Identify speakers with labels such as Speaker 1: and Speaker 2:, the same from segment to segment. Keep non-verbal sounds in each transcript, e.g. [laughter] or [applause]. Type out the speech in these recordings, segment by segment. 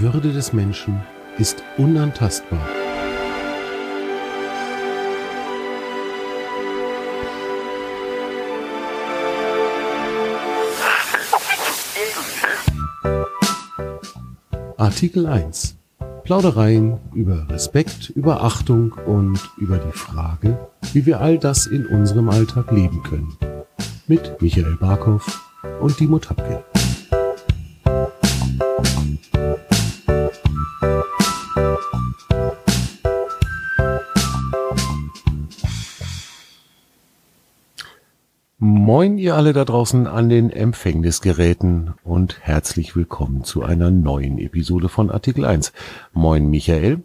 Speaker 1: Würde des Menschen ist unantastbar. Artikel 1. Plaudereien über Respekt, über Achtung und über die Frage, wie wir all das in unserem Alltag leben können. Mit Michael Barkow und Dimo Tapke. Moin ihr alle da draußen an den Empfängnisgeräten und herzlich willkommen zu einer neuen Episode von Artikel 1. Moin Michael.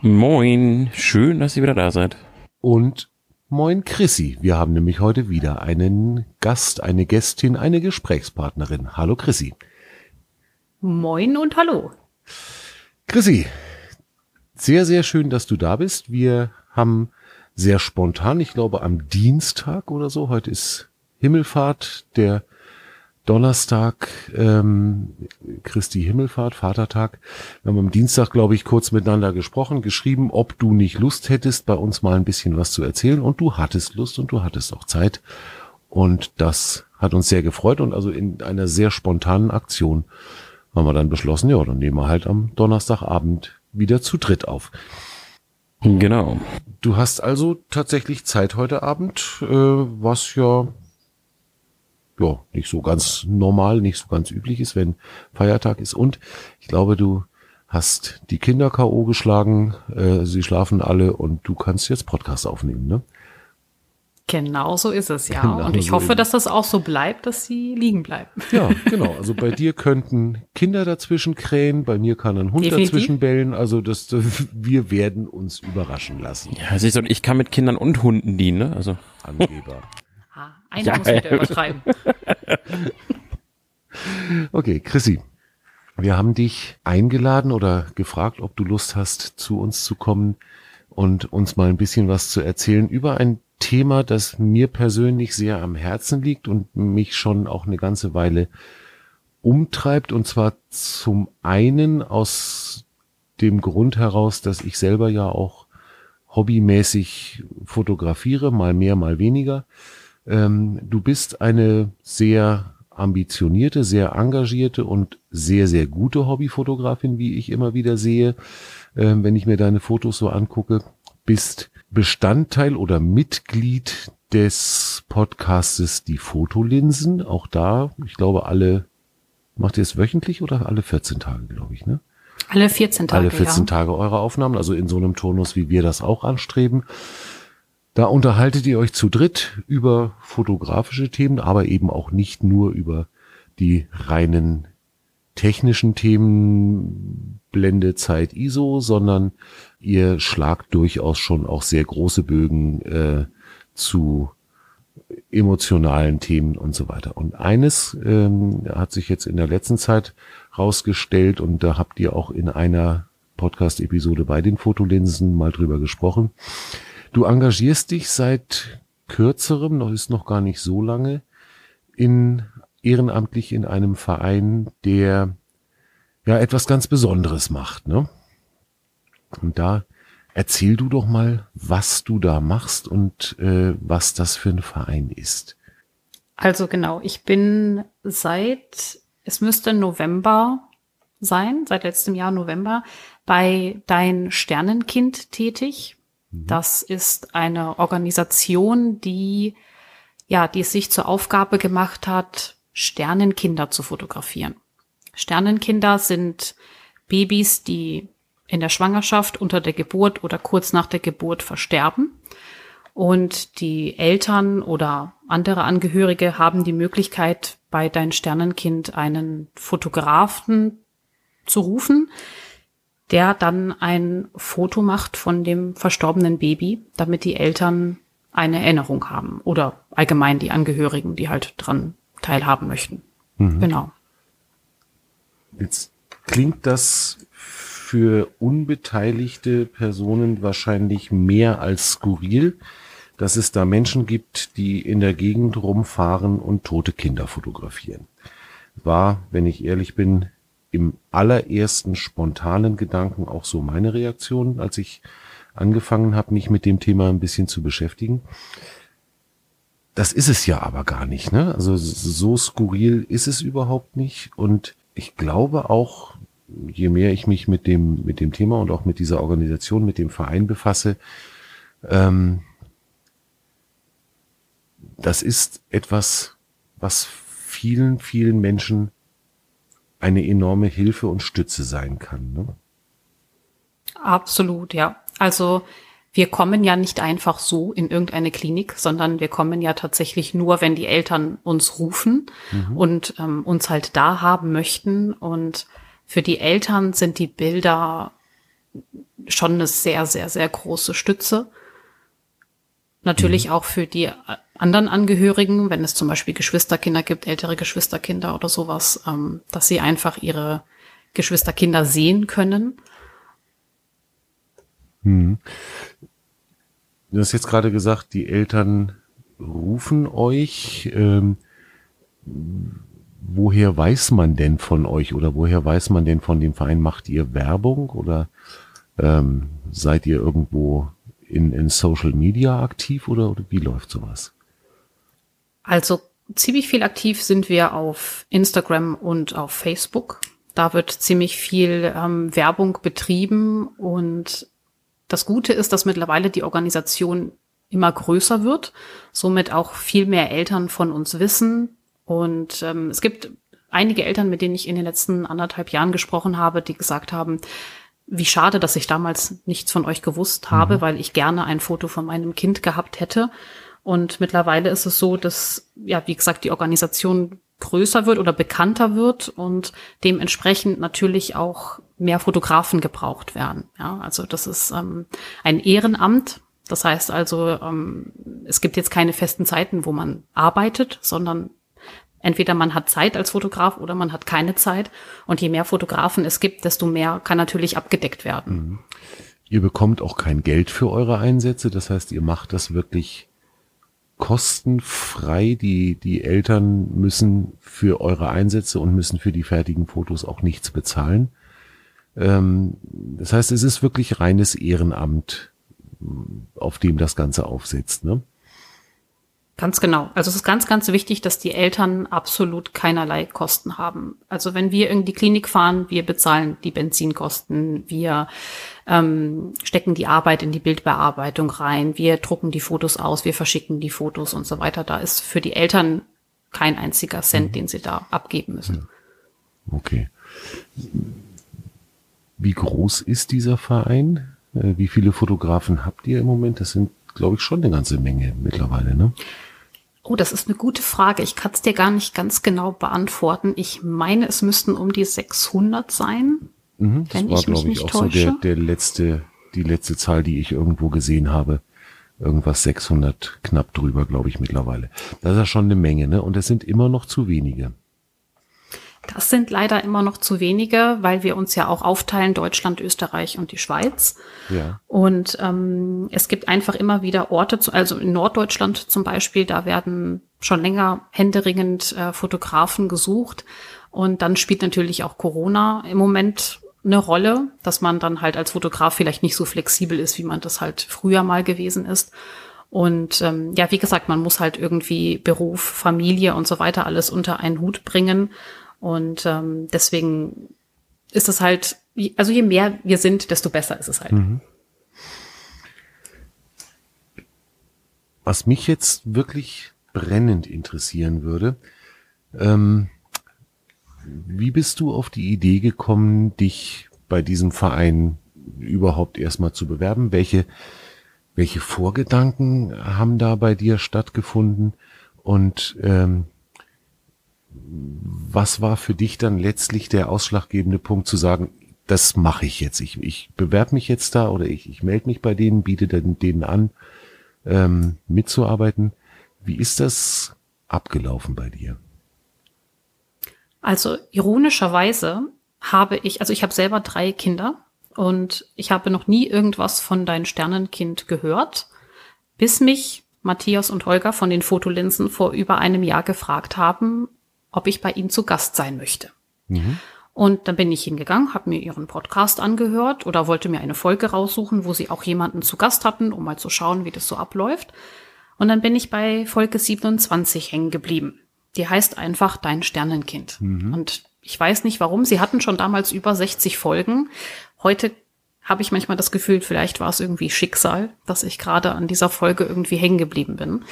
Speaker 2: Moin, schön, dass ihr wieder da seid.
Speaker 1: Und moin Chrissy. Wir haben nämlich heute wieder einen Gast, eine Gästin, eine Gesprächspartnerin. Hallo Chrissy.
Speaker 3: Moin und hallo.
Speaker 1: Chrissy, sehr, sehr schön, dass du da bist. Wir haben sehr spontan, ich glaube am Dienstag oder so, heute ist Himmelfahrt, der Donnerstag, ähm, Christi Himmelfahrt, Vatertag. Wir haben am Dienstag, glaube ich, kurz miteinander gesprochen, geschrieben, ob du nicht Lust hättest, bei uns mal ein bisschen was zu erzählen. Und du hattest Lust und du hattest auch Zeit. Und das hat uns sehr gefreut. Und also in einer sehr spontanen Aktion haben wir dann beschlossen, ja, dann nehmen wir halt am Donnerstagabend wieder zu dritt auf.
Speaker 2: Genau.
Speaker 1: Du hast also tatsächlich Zeit heute Abend, äh, was ja ja nicht so ganz normal, nicht so ganz üblich ist, wenn Feiertag ist. Und ich glaube, du hast die Kinder KO geschlagen, äh, sie schlafen alle und du kannst jetzt Podcast aufnehmen, ne?
Speaker 3: Genau so ist es, ja. Genau und ich so hoffe, dass das auch so bleibt, dass sie liegen bleiben.
Speaker 1: Ja, [laughs] genau. Also bei dir könnten Kinder dazwischen krähen, bei mir kann ein Hund Definitiv. dazwischen bellen. Also das, [laughs] wir werden uns überraschen lassen.
Speaker 2: Ja, siehst du, ich kann mit Kindern und Hunden dienen, ne? Also.
Speaker 1: Angeber. [laughs]
Speaker 3: ah, einer ja, muss wieder übertreiben.
Speaker 1: okay, Chrissy. Wir haben dich eingeladen oder gefragt, ob du Lust hast, zu uns zu kommen und uns mal ein bisschen was zu erzählen über ein Thema, das mir persönlich sehr am Herzen liegt und mich schon auch eine ganze Weile umtreibt. Und zwar zum einen aus dem Grund heraus, dass ich selber ja auch hobbymäßig fotografiere, mal mehr, mal weniger. Ähm, du bist eine sehr ambitionierte, sehr engagierte und sehr, sehr gute Hobbyfotografin, wie ich immer wieder sehe, ähm, wenn ich mir deine Fotos so angucke. Bist Bestandteil oder Mitglied des Podcastes Die Fotolinsen. Auch da, ich glaube, alle, macht ihr es wöchentlich oder alle 14 Tage, glaube ich, ne?
Speaker 3: Alle 14 Tage.
Speaker 1: Alle 14 ja. Tage eure Aufnahmen, also in so einem Tonus, wie wir das auch anstreben. Da unterhaltet ihr euch zu dritt über fotografische Themen, aber eben auch nicht nur über die reinen technischen Themen, Blende, Zeit, ISO, sondern ihr schlagt durchaus schon auch sehr große Bögen äh, zu emotionalen Themen und so weiter. Und eines ähm, hat sich jetzt in der letzten Zeit rausgestellt und da habt ihr auch in einer Podcast-Episode bei den Fotolinsen mal drüber gesprochen. Du engagierst dich seit kürzerem, noch ist noch gar nicht so lange, in ehrenamtlich in einem Verein, der ja etwas ganz Besonderes macht, ne? Und da erzähl du doch mal, was du da machst und äh, was das für ein Verein ist.
Speaker 3: Also genau, ich bin seit, es müsste November sein, seit letztem Jahr November, bei Dein Sternenkind tätig. Mhm. Das ist eine Organisation, die, ja, die es sich zur Aufgabe gemacht hat, Sternenkinder zu fotografieren. Sternenkinder sind Babys, die in der Schwangerschaft, unter der Geburt oder kurz nach der Geburt versterben. Und die Eltern oder andere Angehörige haben die Möglichkeit, bei dein Sternenkind einen Fotografen zu rufen, der dann ein Foto macht von dem verstorbenen Baby, damit die Eltern eine Erinnerung haben oder allgemein die Angehörigen, die halt dran teilhaben möchten. Mhm. Genau.
Speaker 1: Jetzt klingt das für unbeteiligte Personen wahrscheinlich mehr als skurril, dass es da Menschen gibt, die in der Gegend rumfahren und tote Kinder fotografieren. War, wenn ich ehrlich bin, im allerersten spontanen Gedanken auch so meine Reaktion, als ich angefangen habe, mich mit dem Thema ein bisschen zu beschäftigen. Das ist es ja aber gar nicht, ne? Also so skurril ist es überhaupt nicht. Und ich glaube auch, je mehr ich mich mit dem, mit dem Thema und auch mit dieser Organisation, mit dem Verein befasse, ähm, das ist etwas, was vielen, vielen Menschen eine enorme Hilfe und Stütze sein kann. Ne?
Speaker 3: Absolut, ja. Also wir kommen ja nicht einfach so in irgendeine Klinik, sondern wir kommen ja tatsächlich nur, wenn die Eltern uns rufen mhm. und ähm, uns halt da haben möchten. Und für die Eltern sind die Bilder schon eine sehr, sehr, sehr große Stütze. Natürlich mhm. auch für die anderen Angehörigen, wenn es zum Beispiel Geschwisterkinder gibt, ältere Geschwisterkinder oder sowas, ähm, dass sie einfach ihre Geschwisterkinder sehen können.
Speaker 1: Hm. Du hast jetzt gerade gesagt, die Eltern rufen euch. Ähm, woher weiß man denn von euch oder woher weiß man denn von dem Verein? Macht ihr Werbung oder ähm, seid ihr irgendwo in, in Social Media aktiv oder, oder wie läuft sowas?
Speaker 3: Also ziemlich viel aktiv sind wir auf Instagram und auf Facebook. Da wird ziemlich viel ähm, Werbung betrieben und das Gute ist, dass mittlerweile die Organisation immer größer wird, somit auch viel mehr Eltern von uns wissen. Und ähm, es gibt einige Eltern, mit denen ich in den letzten anderthalb Jahren gesprochen habe, die gesagt haben, wie schade, dass ich damals nichts von euch gewusst habe, mhm. weil ich gerne ein Foto von meinem Kind gehabt hätte. Und mittlerweile ist es so, dass, ja, wie gesagt, die Organisation größer wird oder bekannter wird und dementsprechend natürlich auch mehr Fotografen gebraucht werden. Ja, also das ist ähm, ein Ehrenamt. Das heißt also, ähm, es gibt jetzt keine festen Zeiten, wo man arbeitet, sondern entweder man hat Zeit als Fotograf oder man hat keine Zeit. Und je mehr Fotografen es gibt, desto mehr kann natürlich abgedeckt werden. Mhm.
Speaker 1: Ihr bekommt auch kein Geld für eure Einsätze. Das heißt, ihr macht das wirklich kostenfrei. Die, die Eltern müssen für eure Einsätze und müssen für die fertigen Fotos auch nichts bezahlen. Ähm, das heißt, es ist wirklich reines Ehrenamt, auf dem das Ganze aufsetzt. Ne?
Speaker 3: Ganz genau. Also es ist ganz, ganz wichtig, dass die Eltern absolut keinerlei Kosten haben. Also wenn wir in die Klinik fahren, wir bezahlen die Benzinkosten, wir ähm, stecken die Arbeit in die Bildbearbeitung rein, wir drucken die Fotos aus, wir verschicken die Fotos und so weiter. Da ist für die Eltern kein einziger Cent, mhm. den sie da abgeben müssen.
Speaker 1: Okay. Wie groß ist dieser Verein? Äh, wie viele Fotografen habt ihr im Moment? Das sind, glaube ich, schon eine ganze Menge mittlerweile, ne?
Speaker 3: Oh, das ist eine gute Frage. Ich kann es dir gar nicht ganz genau beantworten. Ich meine, es müssten um die 600 sein.
Speaker 1: Mhm, das wenn war, glaube ich, auch täusche. so der, der letzte, die letzte Zahl, die ich irgendwo gesehen habe. Irgendwas 600 knapp drüber, glaube ich, mittlerweile. Das ist ja schon eine Menge, ne? Und es sind immer noch zu wenige.
Speaker 3: Das sind leider immer noch zu wenige, weil wir uns ja auch aufteilen, Deutschland, Österreich und die Schweiz. Ja. Und ähm, es gibt einfach immer wieder Orte, zu, also in Norddeutschland zum Beispiel, da werden schon länger händeringend äh, Fotografen gesucht. Und dann spielt natürlich auch Corona im Moment eine Rolle, dass man dann halt als Fotograf vielleicht nicht so flexibel ist, wie man das halt früher mal gewesen ist. Und ähm, ja, wie gesagt, man muss halt irgendwie Beruf, Familie und so weiter alles unter einen Hut bringen. Und ähm, deswegen ist es halt, also je mehr wir sind, desto besser ist es halt. Mhm.
Speaker 1: Was mich jetzt wirklich brennend interessieren würde, ähm, wie bist du auf die Idee gekommen, dich bei diesem Verein überhaupt erstmal zu bewerben? Welche, welche Vorgedanken haben da bei dir stattgefunden? Und ähm, was war für dich dann letztlich der ausschlaggebende Punkt zu sagen, das mache ich jetzt. Ich, ich bewerbe mich jetzt da oder ich, ich melde mich bei denen, biete denen an, ähm, mitzuarbeiten. Wie ist das abgelaufen bei dir?
Speaker 3: Also ironischerweise habe ich, also ich habe selber drei Kinder und ich habe noch nie irgendwas von dein Sternenkind gehört, bis mich Matthias und Holger von den Fotolinsen vor über einem Jahr gefragt haben, ob ich bei ihnen zu Gast sein möchte. Mhm. Und dann bin ich hingegangen, habe mir ihren Podcast angehört oder wollte mir eine Folge raussuchen, wo sie auch jemanden zu Gast hatten, um mal zu schauen, wie das so abläuft. Und dann bin ich bei Folge 27 hängen geblieben. Die heißt einfach Dein Sternenkind. Mhm. Und ich weiß nicht warum. Sie hatten schon damals über 60 Folgen. Heute habe ich manchmal das Gefühl, vielleicht war es irgendwie Schicksal, dass ich gerade an dieser Folge irgendwie hängen geblieben bin.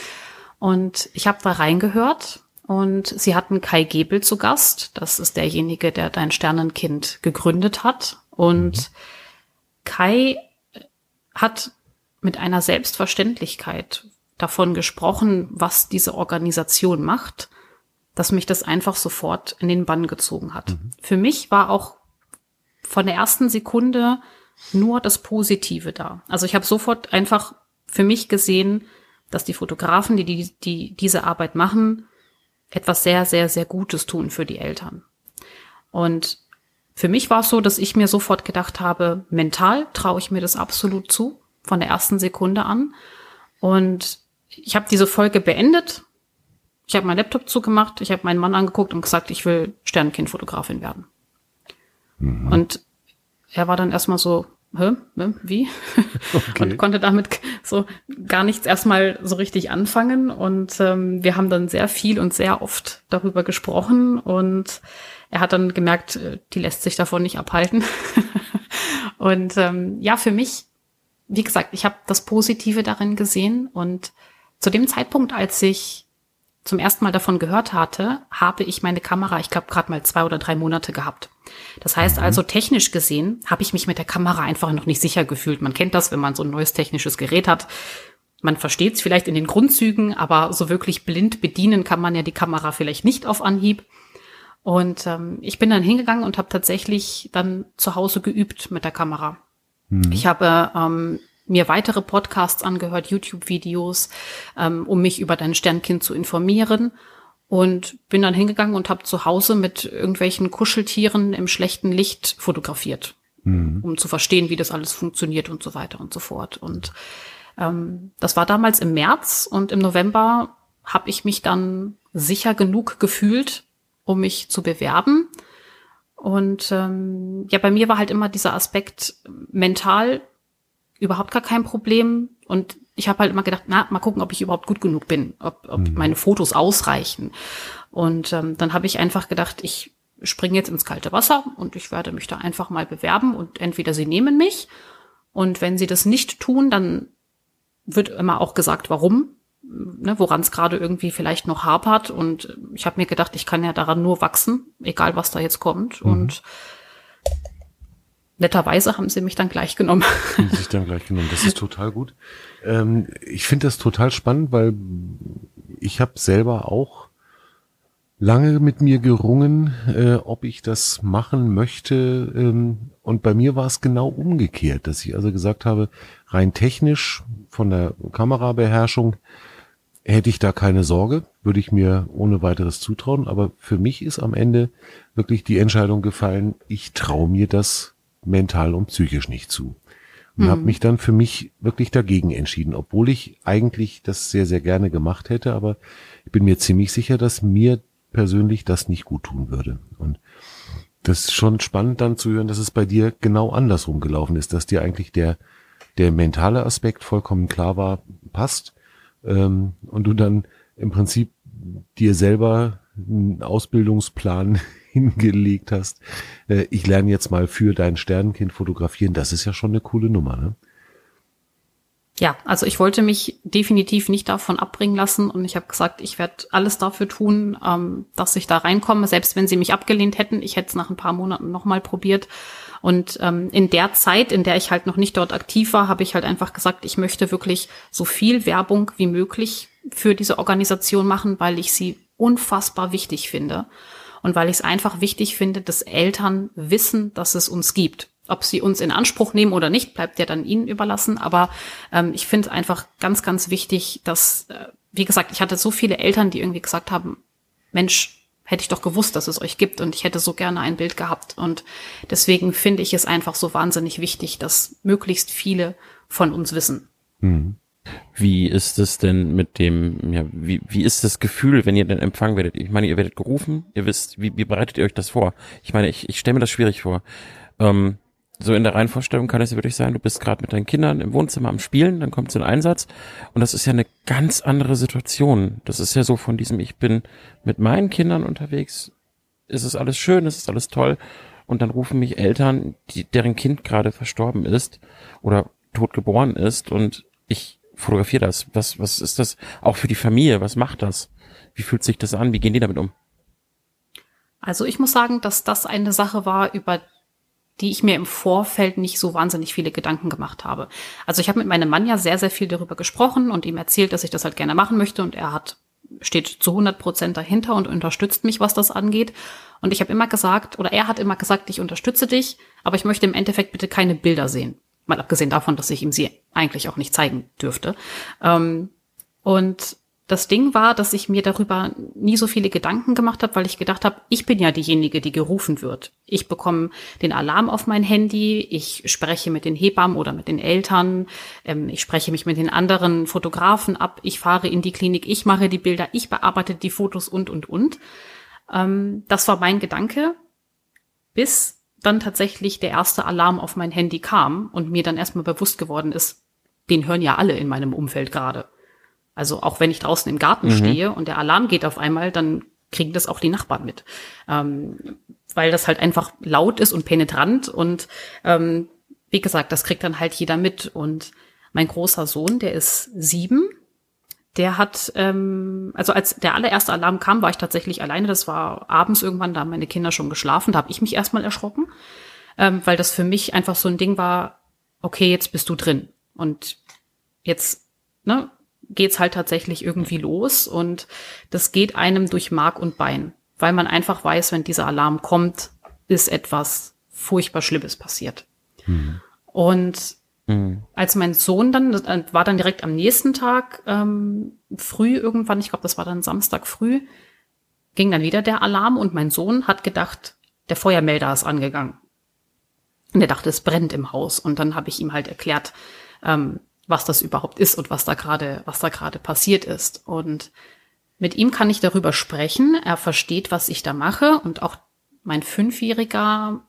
Speaker 3: Und ich habe da reingehört und sie hatten Kai Gebel zu Gast. Das ist derjenige, der Dein Sternenkind gegründet hat. Und mhm. Kai hat mit einer Selbstverständlichkeit davon gesprochen, was diese Organisation macht, dass mich das einfach sofort in den Bann gezogen hat. Mhm. Für mich war auch von der ersten Sekunde nur das Positive da. Also ich habe sofort einfach für mich gesehen, dass die Fotografen, die, die, die diese Arbeit machen, etwas sehr, sehr, sehr Gutes tun für die Eltern. Und für mich war es so, dass ich mir sofort gedacht habe, mental traue ich mir das absolut zu, von der ersten Sekunde an. Und ich habe diese Folge beendet. Ich habe meinen Laptop zugemacht, ich habe meinen Mann angeguckt und gesagt, ich will Sternenkindfotografin werden. Mhm. Und er war dann erstmal so, Hä? Wie? [laughs] Okay. und konnte damit so gar nichts erstmal so richtig anfangen. Und ähm, wir haben dann sehr viel und sehr oft darüber gesprochen. Und er hat dann gemerkt, äh, die lässt sich davon nicht abhalten. [laughs] und ähm, ja, für mich, wie gesagt, ich habe das Positive darin gesehen. Und zu dem Zeitpunkt, als ich zum ersten Mal davon gehört hatte, habe ich meine Kamera, ich glaube, gerade mal zwei oder drei Monate gehabt. Das heißt mhm. also, technisch gesehen habe ich mich mit der Kamera einfach noch nicht sicher gefühlt. Man kennt das, wenn man so ein neues technisches Gerät hat. Man versteht es vielleicht in den Grundzügen, aber so wirklich blind bedienen kann man ja die Kamera vielleicht nicht auf Anhieb. Und ähm, ich bin dann hingegangen und habe tatsächlich dann zu Hause geübt mit der Kamera. Mhm. Ich habe ähm, mir weitere Podcasts angehört, YouTube-Videos, ähm, um mich über dein Sternkind zu informieren. Und bin dann hingegangen und habe zu Hause mit irgendwelchen Kuscheltieren im schlechten Licht fotografiert, mhm. um zu verstehen, wie das alles funktioniert und so weiter und so fort. Und ähm, das war damals im März und im November habe ich mich dann sicher genug gefühlt, um mich zu bewerben. Und ähm, ja, bei mir war halt immer dieser Aspekt mental überhaupt gar kein Problem. Und ich habe halt immer gedacht, na, mal gucken, ob ich überhaupt gut genug bin, ob, ob mhm. meine Fotos ausreichen. Und ähm, dann habe ich einfach gedacht, ich springe jetzt ins kalte Wasser und ich werde mich da einfach mal bewerben und entweder sie nehmen mich und wenn sie das nicht tun, dann wird immer auch gesagt, warum, ne, woran es gerade irgendwie vielleicht noch hapert. Und ich habe mir gedacht, ich kann ja daran nur wachsen, egal was da jetzt kommt. Mhm. Und netterweise haben sie mich dann gleich genommen.
Speaker 1: Haben sich dann gleich genommen. Das ist total gut. Ähm, ich finde das total spannend, weil ich habe selber auch lange mit mir gerungen, äh, ob ich das machen möchte. Ähm, und bei mir war es genau umgekehrt, dass ich also gesagt habe, rein technisch von der Kamerabeherrschung hätte ich da keine Sorge, würde ich mir ohne weiteres zutrauen. Aber für mich ist am Ende wirklich die Entscheidung gefallen, ich traue mir das mental und psychisch nicht zu. Und mhm. habe mich dann für mich wirklich dagegen entschieden, obwohl ich eigentlich das sehr, sehr gerne gemacht hätte, aber ich bin mir ziemlich sicher, dass mir persönlich das nicht gut tun würde. Und das ist schon spannend dann zu hören, dass es bei dir genau andersrum gelaufen ist, dass dir eigentlich der, der mentale Aspekt vollkommen klar war, passt, ähm, und du dann im Prinzip dir selber einen Ausbildungsplan hingelegt hast. Äh, ich lerne jetzt mal für dein Sternenkind fotografieren. Das ist ja schon eine coole Nummer, ne?
Speaker 3: Ja, also ich wollte mich definitiv nicht davon abbringen lassen und ich habe gesagt, ich werde alles dafür tun, ähm, dass ich da reinkomme, selbst wenn sie mich abgelehnt hätten. Ich hätte es nach ein paar Monaten nochmal probiert. Und ähm, in der Zeit, in der ich halt noch nicht dort aktiv war, habe ich halt einfach gesagt, ich möchte wirklich so viel Werbung wie möglich für diese Organisation machen, weil ich sie unfassbar wichtig finde und weil ich es einfach wichtig finde, dass Eltern wissen, dass es uns gibt. Ob sie uns in Anspruch nehmen oder nicht, bleibt ja dann ihnen überlassen. Aber ähm, ich finde es einfach ganz, ganz wichtig, dass, äh, wie gesagt, ich hatte so viele Eltern, die irgendwie gesagt haben, Mensch, hätte ich doch gewusst, dass es euch gibt und ich hätte so gerne ein Bild gehabt. Und deswegen finde ich es einfach so wahnsinnig wichtig, dass möglichst viele von uns wissen.
Speaker 1: Mhm.
Speaker 2: Wie ist es denn mit dem, ja, wie, wie ist das Gefühl, wenn ihr denn empfangen werdet? Ich meine, ihr werdet gerufen, ihr wisst, wie, wie bereitet ihr euch das vor? Ich meine, ich, ich stelle mir das schwierig vor. Ähm, so in der Reihenvorstellung kann es ja wirklich sein, du bist gerade mit deinen Kindern im Wohnzimmer am Spielen, dann kommt so ein Einsatz und das ist ja eine ganz andere Situation. Das ist ja so von diesem, ich bin mit meinen Kindern unterwegs, es ist alles schön, es ist alles toll und dann rufen mich Eltern, die, deren Kind gerade verstorben ist oder tot geboren ist und ich fotografiere das. Was, was ist das auch für die Familie? Was macht das? Wie fühlt sich das an? Wie gehen die damit um?
Speaker 3: Also ich muss sagen, dass das eine Sache war, über die ich mir im Vorfeld nicht so wahnsinnig viele Gedanken gemacht habe. Also ich habe mit meinem Mann ja sehr, sehr viel darüber gesprochen und ihm erzählt, dass ich das halt gerne machen möchte und er hat steht zu 100 Prozent dahinter und unterstützt mich, was das angeht. Und ich habe immer gesagt, oder er hat immer gesagt, ich unterstütze dich, aber ich möchte im Endeffekt bitte keine Bilder sehen. Mal abgesehen davon, dass ich ihm sie eigentlich auch nicht zeigen dürfte. Ähm, und das Ding war, dass ich mir darüber nie so viele Gedanken gemacht habe, weil ich gedacht habe, ich bin ja diejenige, die gerufen wird. Ich bekomme den Alarm auf mein Handy, ich spreche mit den Hebammen oder mit den Eltern, ähm, ich spreche mich mit den anderen Fotografen ab, ich fahre in die Klinik, ich mache die Bilder, ich bearbeite die Fotos und, und, und. Ähm, das war mein Gedanke, bis dann tatsächlich der erste Alarm auf mein Handy kam und mir dann erstmal bewusst geworden ist, den hören ja alle in meinem Umfeld gerade. Also auch wenn ich draußen im Garten mhm. stehe und der Alarm geht auf einmal, dann kriegen das auch die Nachbarn mit. Ähm, weil das halt einfach laut ist und penetrant und ähm, wie gesagt, das kriegt dann halt jeder mit. Und mein großer Sohn, der ist sieben, der hat, ähm, also als der allererste Alarm kam, war ich tatsächlich alleine. Das war abends irgendwann, da haben meine Kinder schon geschlafen. Da habe ich mich erstmal erschrocken, ähm, weil das für mich einfach so ein Ding war, okay, jetzt bist du drin. Und jetzt, ne, geht's halt tatsächlich irgendwie los und das geht einem durch Mark und Bein, weil man einfach weiß, wenn dieser Alarm kommt, ist etwas furchtbar Schlimmes passiert. Mhm. Und mhm. als mein Sohn dann, das war dann direkt am nächsten Tag ähm, früh irgendwann, ich glaube, das war dann Samstag früh, ging dann wieder der Alarm und mein Sohn hat gedacht, der Feuermelder ist angegangen. Und er dachte, es brennt im Haus. Und dann habe ich ihm halt erklärt, ähm, was das überhaupt ist und was da gerade, was da gerade passiert ist. Und mit ihm kann ich darüber sprechen. Er versteht, was ich da mache und auch mein Fünfjähriger,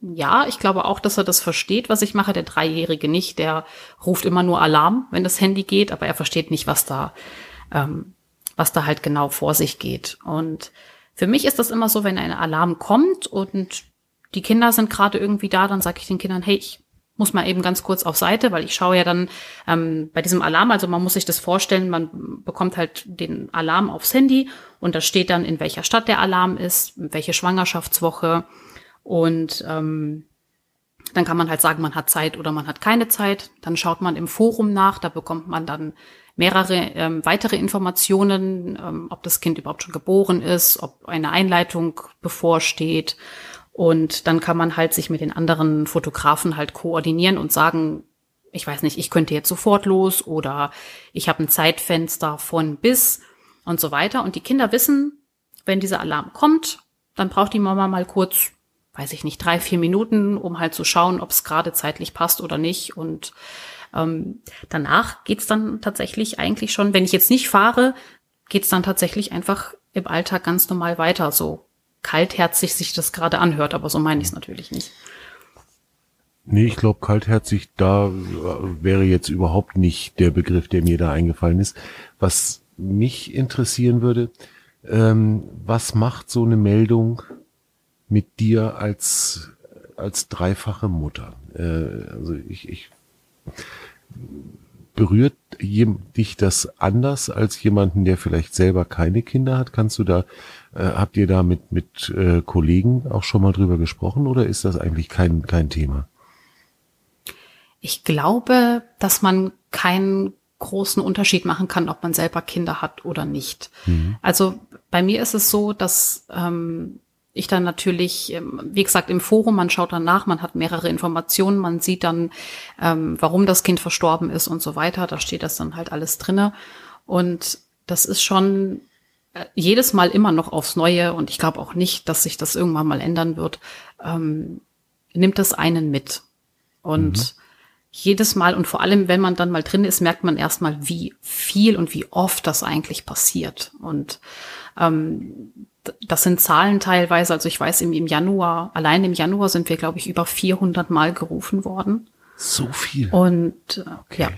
Speaker 3: ja, ich glaube auch, dass er das versteht, was ich mache. Der Dreijährige nicht, der ruft immer nur Alarm, wenn das Handy geht, aber er versteht nicht, was da, ähm, was da halt genau vor sich geht. Und für mich ist das immer so, wenn ein Alarm kommt und die Kinder sind gerade irgendwie da, dann sage ich den Kindern, hey, ich muss man eben ganz kurz auf Seite, weil ich schaue ja dann ähm, bei diesem Alarm, also man muss sich das vorstellen, man bekommt halt den Alarm aufs Handy und da steht dann, in welcher Stadt der Alarm ist, welche Schwangerschaftswoche und ähm, dann kann man halt sagen, man hat Zeit oder man hat keine Zeit. Dann schaut man im Forum nach, da bekommt man dann mehrere ähm, weitere Informationen, ähm, ob das Kind überhaupt schon geboren ist, ob eine Einleitung bevorsteht und dann kann man halt sich mit den anderen Fotografen halt koordinieren und sagen, ich weiß nicht, ich könnte jetzt sofort los oder ich habe ein Zeitfenster von bis und so weiter. Und die Kinder wissen, wenn dieser Alarm kommt, dann braucht die Mama mal kurz, weiß ich nicht, drei, vier Minuten, um halt zu schauen, ob es gerade zeitlich passt oder nicht. Und ähm, danach geht's dann tatsächlich eigentlich schon, wenn ich jetzt nicht fahre, geht's dann tatsächlich einfach im Alltag ganz normal weiter. So kaltherzig sich das gerade anhört, aber so meine ich es natürlich nicht.
Speaker 1: Nee, ich glaube, kaltherzig, da wäre jetzt überhaupt nicht der Begriff, der mir da eingefallen ist. Was mich interessieren würde, ähm, was macht so eine Meldung mit dir als, als dreifache Mutter? Äh, also ich, ich berührt dich das anders als jemanden, der vielleicht selber keine Kinder hat? Kannst du da äh, habt ihr da mit, mit äh, Kollegen auch schon mal drüber gesprochen oder ist das eigentlich kein, kein Thema?
Speaker 3: Ich glaube, dass man keinen großen Unterschied machen kann, ob man selber Kinder hat oder nicht. Mhm. Also bei mir ist es so, dass ähm, ich dann natürlich, ähm, wie gesagt, im Forum, man schaut dann nach, man hat mehrere Informationen, man sieht dann, ähm, warum das Kind verstorben ist und so weiter. Da steht das dann halt alles drinne. Und das ist schon jedes Mal immer noch aufs Neue, und ich glaube auch nicht, dass sich das irgendwann mal ändern wird, ähm, nimmt es einen mit. Und mhm. jedes Mal und vor allem, wenn man dann mal drin ist, merkt man erstmal, wie viel und wie oft das eigentlich passiert. Und ähm, das sind Zahlen teilweise, also ich weiß, im, im Januar, allein im Januar sind wir, glaube ich, über 400 Mal gerufen worden.
Speaker 1: So viel.
Speaker 3: Und äh, okay. ja.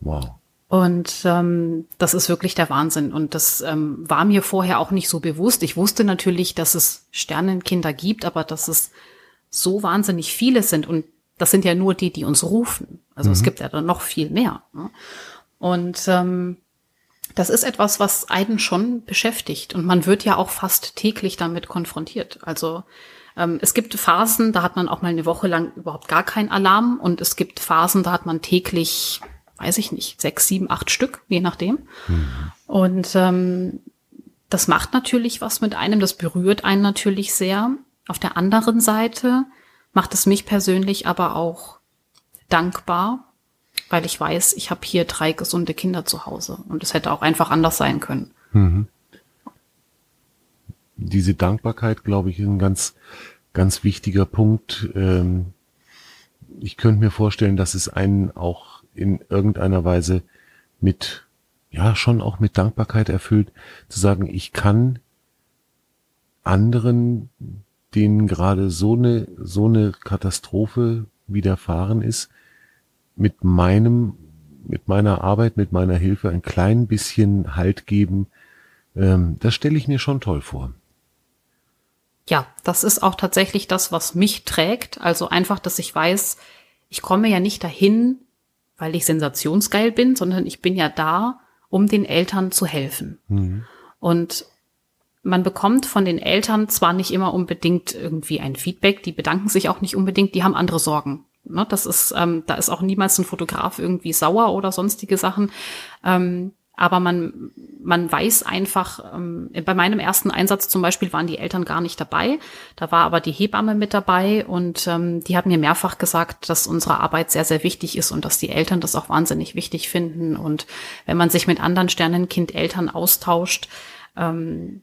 Speaker 1: Wow.
Speaker 3: Und ähm, das ist wirklich der Wahnsinn. Und das ähm, war mir vorher auch nicht so bewusst. Ich wusste natürlich, dass es Sternenkinder gibt, aber dass es so wahnsinnig viele sind. Und das sind ja nur die, die uns rufen. Also mhm. es gibt ja dann noch viel mehr. Ne? Und ähm, das ist etwas, was einen schon beschäftigt. Und man wird ja auch fast täglich damit konfrontiert. Also ähm, es gibt Phasen, da hat man auch mal eine Woche lang überhaupt gar keinen Alarm. Und es gibt Phasen, da hat man täglich, weiß ich nicht, sechs, sieben, acht Stück, je nachdem. Mhm. Und ähm, das macht natürlich was mit einem, das berührt einen natürlich sehr. Auf der anderen Seite macht es mich persönlich aber auch dankbar, weil ich weiß, ich habe hier drei gesunde Kinder zu Hause und es hätte auch einfach anders sein können. Mhm.
Speaker 1: Diese Dankbarkeit, glaube ich, ist ein ganz, ganz wichtiger Punkt. Ähm, ich könnte mir vorstellen, dass es einen auch in irgendeiner Weise mit, ja, schon auch mit Dankbarkeit erfüllt, zu sagen, ich kann anderen, denen gerade so eine, so eine Katastrophe widerfahren ist, mit meinem, mit meiner Arbeit, mit meiner Hilfe ein klein bisschen Halt geben, ähm, das stelle ich mir schon toll vor.
Speaker 3: Ja, das ist auch tatsächlich das, was mich trägt. Also einfach, dass ich weiß, ich komme ja nicht dahin, weil ich sensationsgeil bin, sondern ich bin ja da, um den Eltern zu helfen. Mhm. Und man bekommt von den Eltern zwar nicht immer unbedingt irgendwie ein Feedback, die bedanken sich auch nicht unbedingt, die haben andere Sorgen. Ne, das ist, ähm, da ist auch niemals ein Fotograf irgendwie sauer oder sonstige Sachen. Ähm, aber man, man weiß einfach, ähm, bei meinem ersten Einsatz zum Beispiel waren die Eltern gar nicht dabei. Da war aber die Hebamme mit dabei und ähm, die hat mir mehrfach gesagt, dass unsere Arbeit sehr, sehr wichtig ist und dass die Eltern das auch wahnsinnig wichtig finden. Und wenn man sich mit anderen Sternenkind-Eltern austauscht, ähm,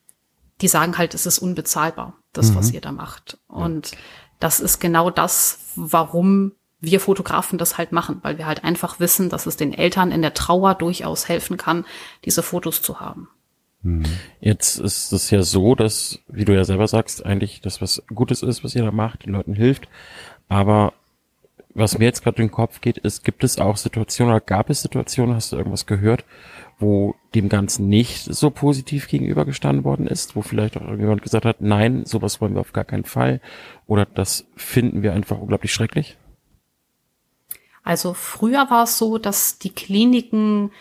Speaker 3: die sagen halt, es ist unbezahlbar, das, mhm. was ihr da macht. Und ja. Das ist genau das, warum wir Fotografen das halt machen, weil wir halt einfach wissen, dass es den Eltern in der Trauer durchaus helfen kann, diese Fotos zu haben.
Speaker 2: Mhm. Jetzt ist es ja so, dass, wie du ja selber sagst, eigentlich das was Gutes ist, was ihr da macht, den Leuten hilft. Aber was mir jetzt gerade in den Kopf geht, ist, gibt es auch Situationen oder gab es Situationen, hast du irgendwas gehört, wo dem Ganzen nicht so positiv gegenübergestanden worden ist, wo vielleicht auch irgendjemand gesagt hat, nein, sowas wollen wir auf gar keinen Fall oder das finden wir einfach unglaublich schrecklich?
Speaker 3: Also früher war es so, dass die Kliniken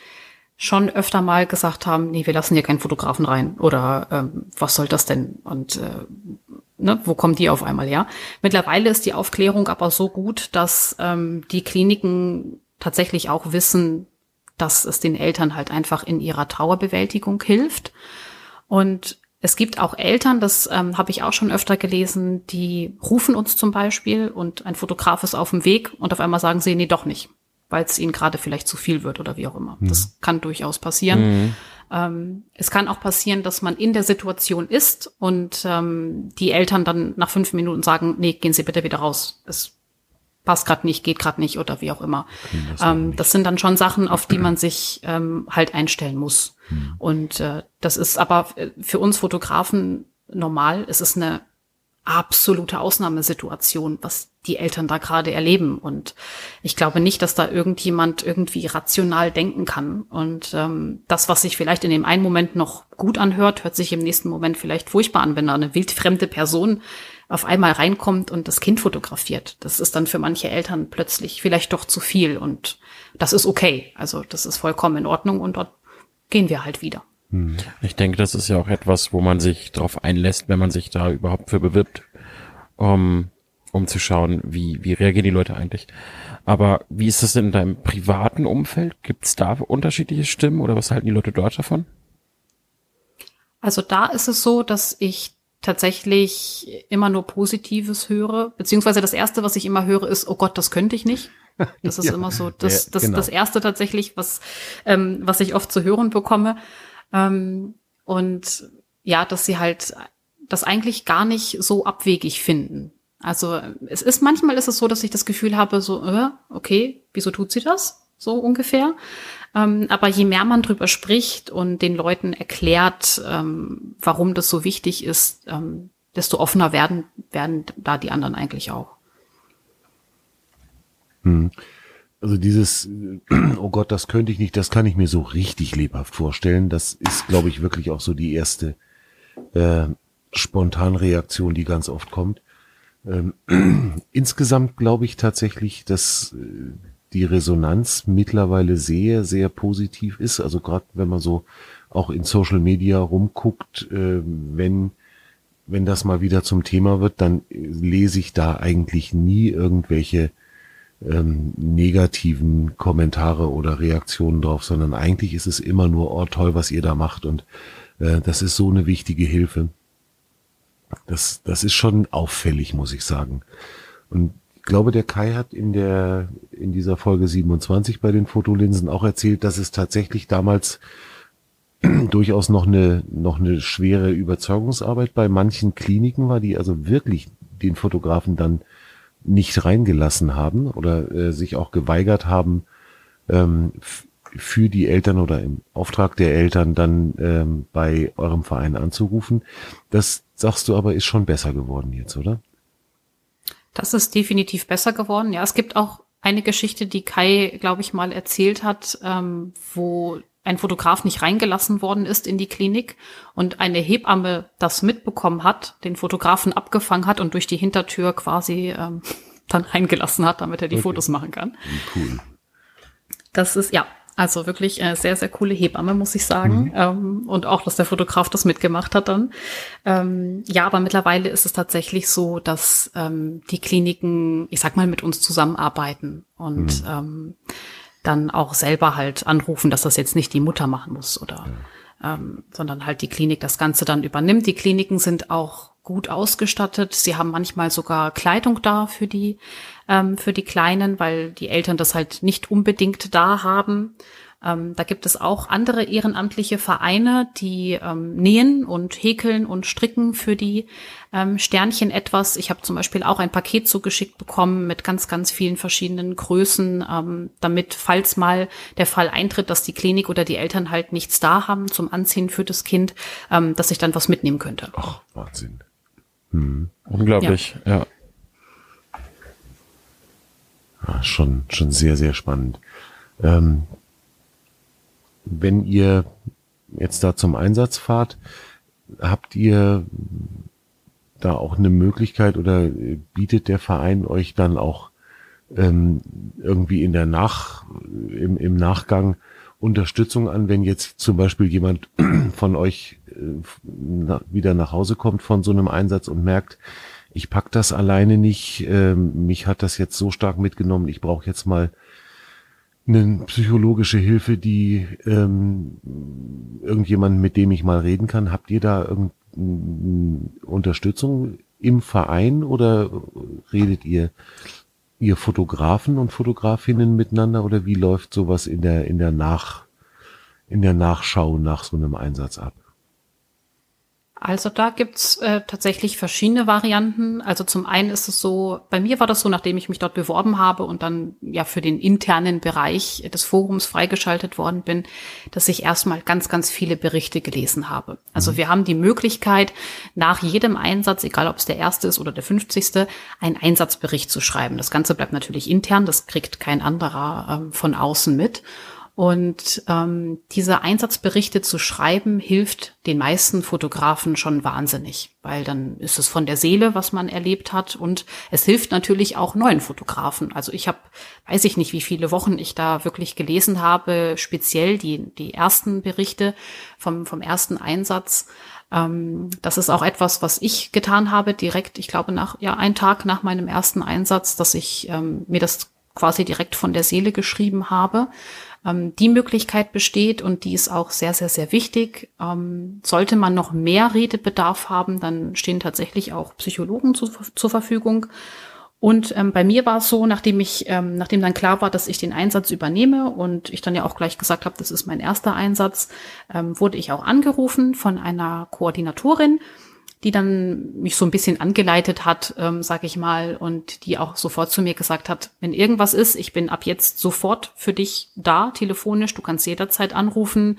Speaker 3: schon öfter mal gesagt haben, nee, wir lassen hier keinen Fotografen rein oder ähm, was soll das denn und äh, ne, wo kommen die auf einmal her? Mittlerweile ist die Aufklärung aber so gut, dass ähm, die Kliniken tatsächlich auch wissen, dass es den Eltern halt einfach in ihrer Trauerbewältigung hilft. Und es gibt auch Eltern, das ähm, habe ich auch schon öfter gelesen, die rufen uns zum Beispiel und ein Fotograf ist auf dem Weg und auf einmal sagen sie, nee, doch nicht, weil es ihnen gerade vielleicht zu viel wird oder wie auch immer. Mhm. Das kann durchaus passieren. Mhm. Ähm, es kann auch passieren, dass man in der Situation ist und ähm, die Eltern dann nach fünf Minuten sagen, nee, gehen Sie bitte wieder raus. Es passt gerade nicht, geht gerade nicht oder wie auch immer. Das, ähm, das, sind dann schon Sachen, auf die man sich ähm, halt einstellen muss. Hm. Und äh, das ist aber für uns Fotografen normal. Es ist eine absolute Ausnahmesituation, was die Eltern da gerade erleben. Und ich glaube nicht, dass da irgendjemand irgendwie rational denken kann. Und ähm, das, was sich vielleicht in dem einen Moment noch gut anhört, hört sich im nächsten Moment vielleicht furchtbar an, wenn da eine wildfremde Person auf einmal reinkommt und das Kind fotografiert. Das ist dann für manche Eltern plötzlich vielleicht doch zu viel und das ist okay. Also das ist vollkommen in Ordnung und dort gehen wir halt wieder.
Speaker 2: Hm. Ich denke, das ist ja auch etwas, wo man sich darauf einlässt, wenn man sich da überhaupt für bewirbt, um, um zu schauen, wie, wie reagieren die Leute eigentlich. Aber wie ist das denn in deinem privaten Umfeld? Gibt es da unterschiedliche Stimmen oder was halten die Leute dort davon?
Speaker 3: Also da ist es so, dass ich tatsächlich immer nur Positives höre, beziehungsweise das erste, was ich immer höre, ist, oh Gott, das könnte ich nicht. Das [laughs] ist ja, immer so das, das, genau. das erste tatsächlich, was, ähm, was ich oft zu hören bekomme. Ähm, und ja, dass sie halt das eigentlich gar nicht so abwegig finden. Also es ist manchmal ist es so, dass ich das Gefühl habe, so, äh, okay, wieso tut sie das? So ungefähr. Ähm, aber je mehr man drüber spricht und den Leuten erklärt, ähm, warum das so wichtig ist, ähm, desto offener werden, werden da die anderen eigentlich auch.
Speaker 1: Hm. Also dieses, oh Gott, das könnte ich nicht, das kann ich mir so richtig lebhaft vorstellen. Das ist, glaube ich, wirklich auch so die erste äh, Spontanreaktion, die ganz oft kommt. Ähm, [clears throat] insgesamt glaube ich tatsächlich, dass äh, die Resonanz mittlerweile sehr, sehr positiv ist. Also gerade wenn man so auch in Social Media rumguckt, äh, wenn wenn das mal wieder zum Thema wird, dann lese ich da eigentlich nie irgendwelche ähm, negativen Kommentare oder Reaktionen drauf, sondern eigentlich ist es immer nur, oh toll, was ihr da macht und äh, das ist so eine wichtige Hilfe. Das, das ist schon auffällig, muss ich sagen. Und glaube, der Kai hat in der, in dieser Folge 27 bei den Fotolinsen auch erzählt, dass es tatsächlich damals [clears throat] durchaus noch eine, noch eine schwere Überzeugungsarbeit bei manchen Kliniken war, die also wirklich den Fotografen dann nicht reingelassen haben oder äh, sich auch geweigert haben, ähm, für die Eltern oder im Auftrag der Eltern dann ähm, bei eurem Verein anzurufen. Das sagst du aber ist schon besser geworden jetzt, oder?
Speaker 3: Das ist definitiv besser geworden. Ja, es gibt auch eine Geschichte, die Kai, glaube ich, mal erzählt hat, ähm, wo ein Fotograf nicht reingelassen worden ist in die Klinik und eine Hebamme das mitbekommen hat, den Fotografen abgefangen hat und durch die Hintertür quasi ähm, [laughs] dann reingelassen hat, damit er die okay. Fotos machen kann. Cool. Das ist, ja, also wirklich äh, sehr, sehr coole Hebamme, muss ich sagen. Mhm. Ähm, und auch, dass der Fotograf das mitgemacht hat dann. Ähm, ja, aber mittlerweile ist es tatsächlich so, dass ähm, die Kliniken, ich sag mal, mit uns zusammenarbeiten und mhm. ähm, dann auch selber halt anrufen, dass das jetzt nicht die Mutter machen muss oder ja. ähm, sondern halt die Klinik das Ganze dann übernimmt. Die Kliniken sind auch gut ausgestattet. Sie haben manchmal sogar Kleidung da für die ähm, für die Kleinen, weil die Eltern das halt nicht unbedingt da haben. Ähm, da gibt es auch andere ehrenamtliche Vereine, die ähm, nähen und häkeln und stricken für die ähm, Sternchen etwas. Ich habe zum Beispiel auch ein Paket zugeschickt bekommen mit ganz, ganz vielen verschiedenen Größen, ähm, damit, falls mal der Fall eintritt, dass die Klinik oder die Eltern halt nichts da haben zum Anziehen für das Kind, ähm, dass ich dann was mitnehmen könnte.
Speaker 1: Ach, Wahnsinn.
Speaker 2: Hm. Unglaublich, ja. ja.
Speaker 1: Ah, schon, schon sehr, sehr spannend. Ähm, wenn ihr jetzt da zum Einsatz fahrt, habt ihr da auch eine Möglichkeit oder bietet der Verein euch dann auch ähm, irgendwie in der Nach, im, im Nachgang Unterstützung an, wenn jetzt zum Beispiel jemand [clears throat] von euch äh, na, wieder nach Hause kommt von so einem Einsatz und merkt, ich pack das alleine nicht, ähm, mich hat das jetzt so stark mitgenommen, ich brauche jetzt mal eine psychologische Hilfe, die ähm, irgendjemand, mit dem ich mal reden kann. Habt ihr da irgendeine Unterstützung im Verein oder redet ihr ihr Fotografen und Fotografinnen miteinander oder wie läuft sowas in der in der Nach in der Nachschau nach so einem Einsatz ab?
Speaker 3: Also da gibt's äh, tatsächlich verschiedene Varianten. Also zum einen ist es so, bei mir war das so, nachdem ich mich dort beworben habe und dann ja für den internen Bereich des Forums freigeschaltet worden bin, dass ich erstmal ganz, ganz viele Berichte gelesen habe. Also mhm. wir haben die Möglichkeit, nach jedem Einsatz, egal ob es der erste ist oder der fünfzigste, einen Einsatzbericht zu schreiben. Das Ganze bleibt natürlich intern, das kriegt kein anderer ähm, von außen mit. Und ähm, diese Einsatzberichte zu schreiben, hilft den meisten Fotografen schon wahnsinnig, weil dann ist es von der Seele, was man erlebt hat. Und es hilft natürlich auch neuen Fotografen. Also ich habe, weiß ich nicht, wie viele Wochen ich da wirklich gelesen habe, speziell die, die ersten Berichte vom, vom ersten Einsatz. Ähm, das ist auch etwas, was ich getan habe, direkt, ich glaube, nach, ja, ein Tag nach meinem ersten Einsatz, dass ich ähm, mir das quasi direkt von der Seele geschrieben habe ähm, die Möglichkeit besteht und die ist auch sehr, sehr, sehr wichtig. Ähm, sollte man noch mehr Redebedarf haben, dann stehen tatsächlich auch Psychologen zu, zur Verfügung. Und ähm, bei mir war es so, nachdem ich, ähm, nachdem dann klar war, dass ich den Einsatz übernehme und ich dann ja auch gleich gesagt habe, das ist mein erster Einsatz, ähm, wurde ich auch angerufen von einer Koordinatorin die dann mich so ein bisschen angeleitet hat, ähm, sag ich mal, und die auch sofort zu mir gesagt hat, wenn irgendwas ist, ich bin ab jetzt sofort für dich da, telefonisch, du kannst jederzeit anrufen,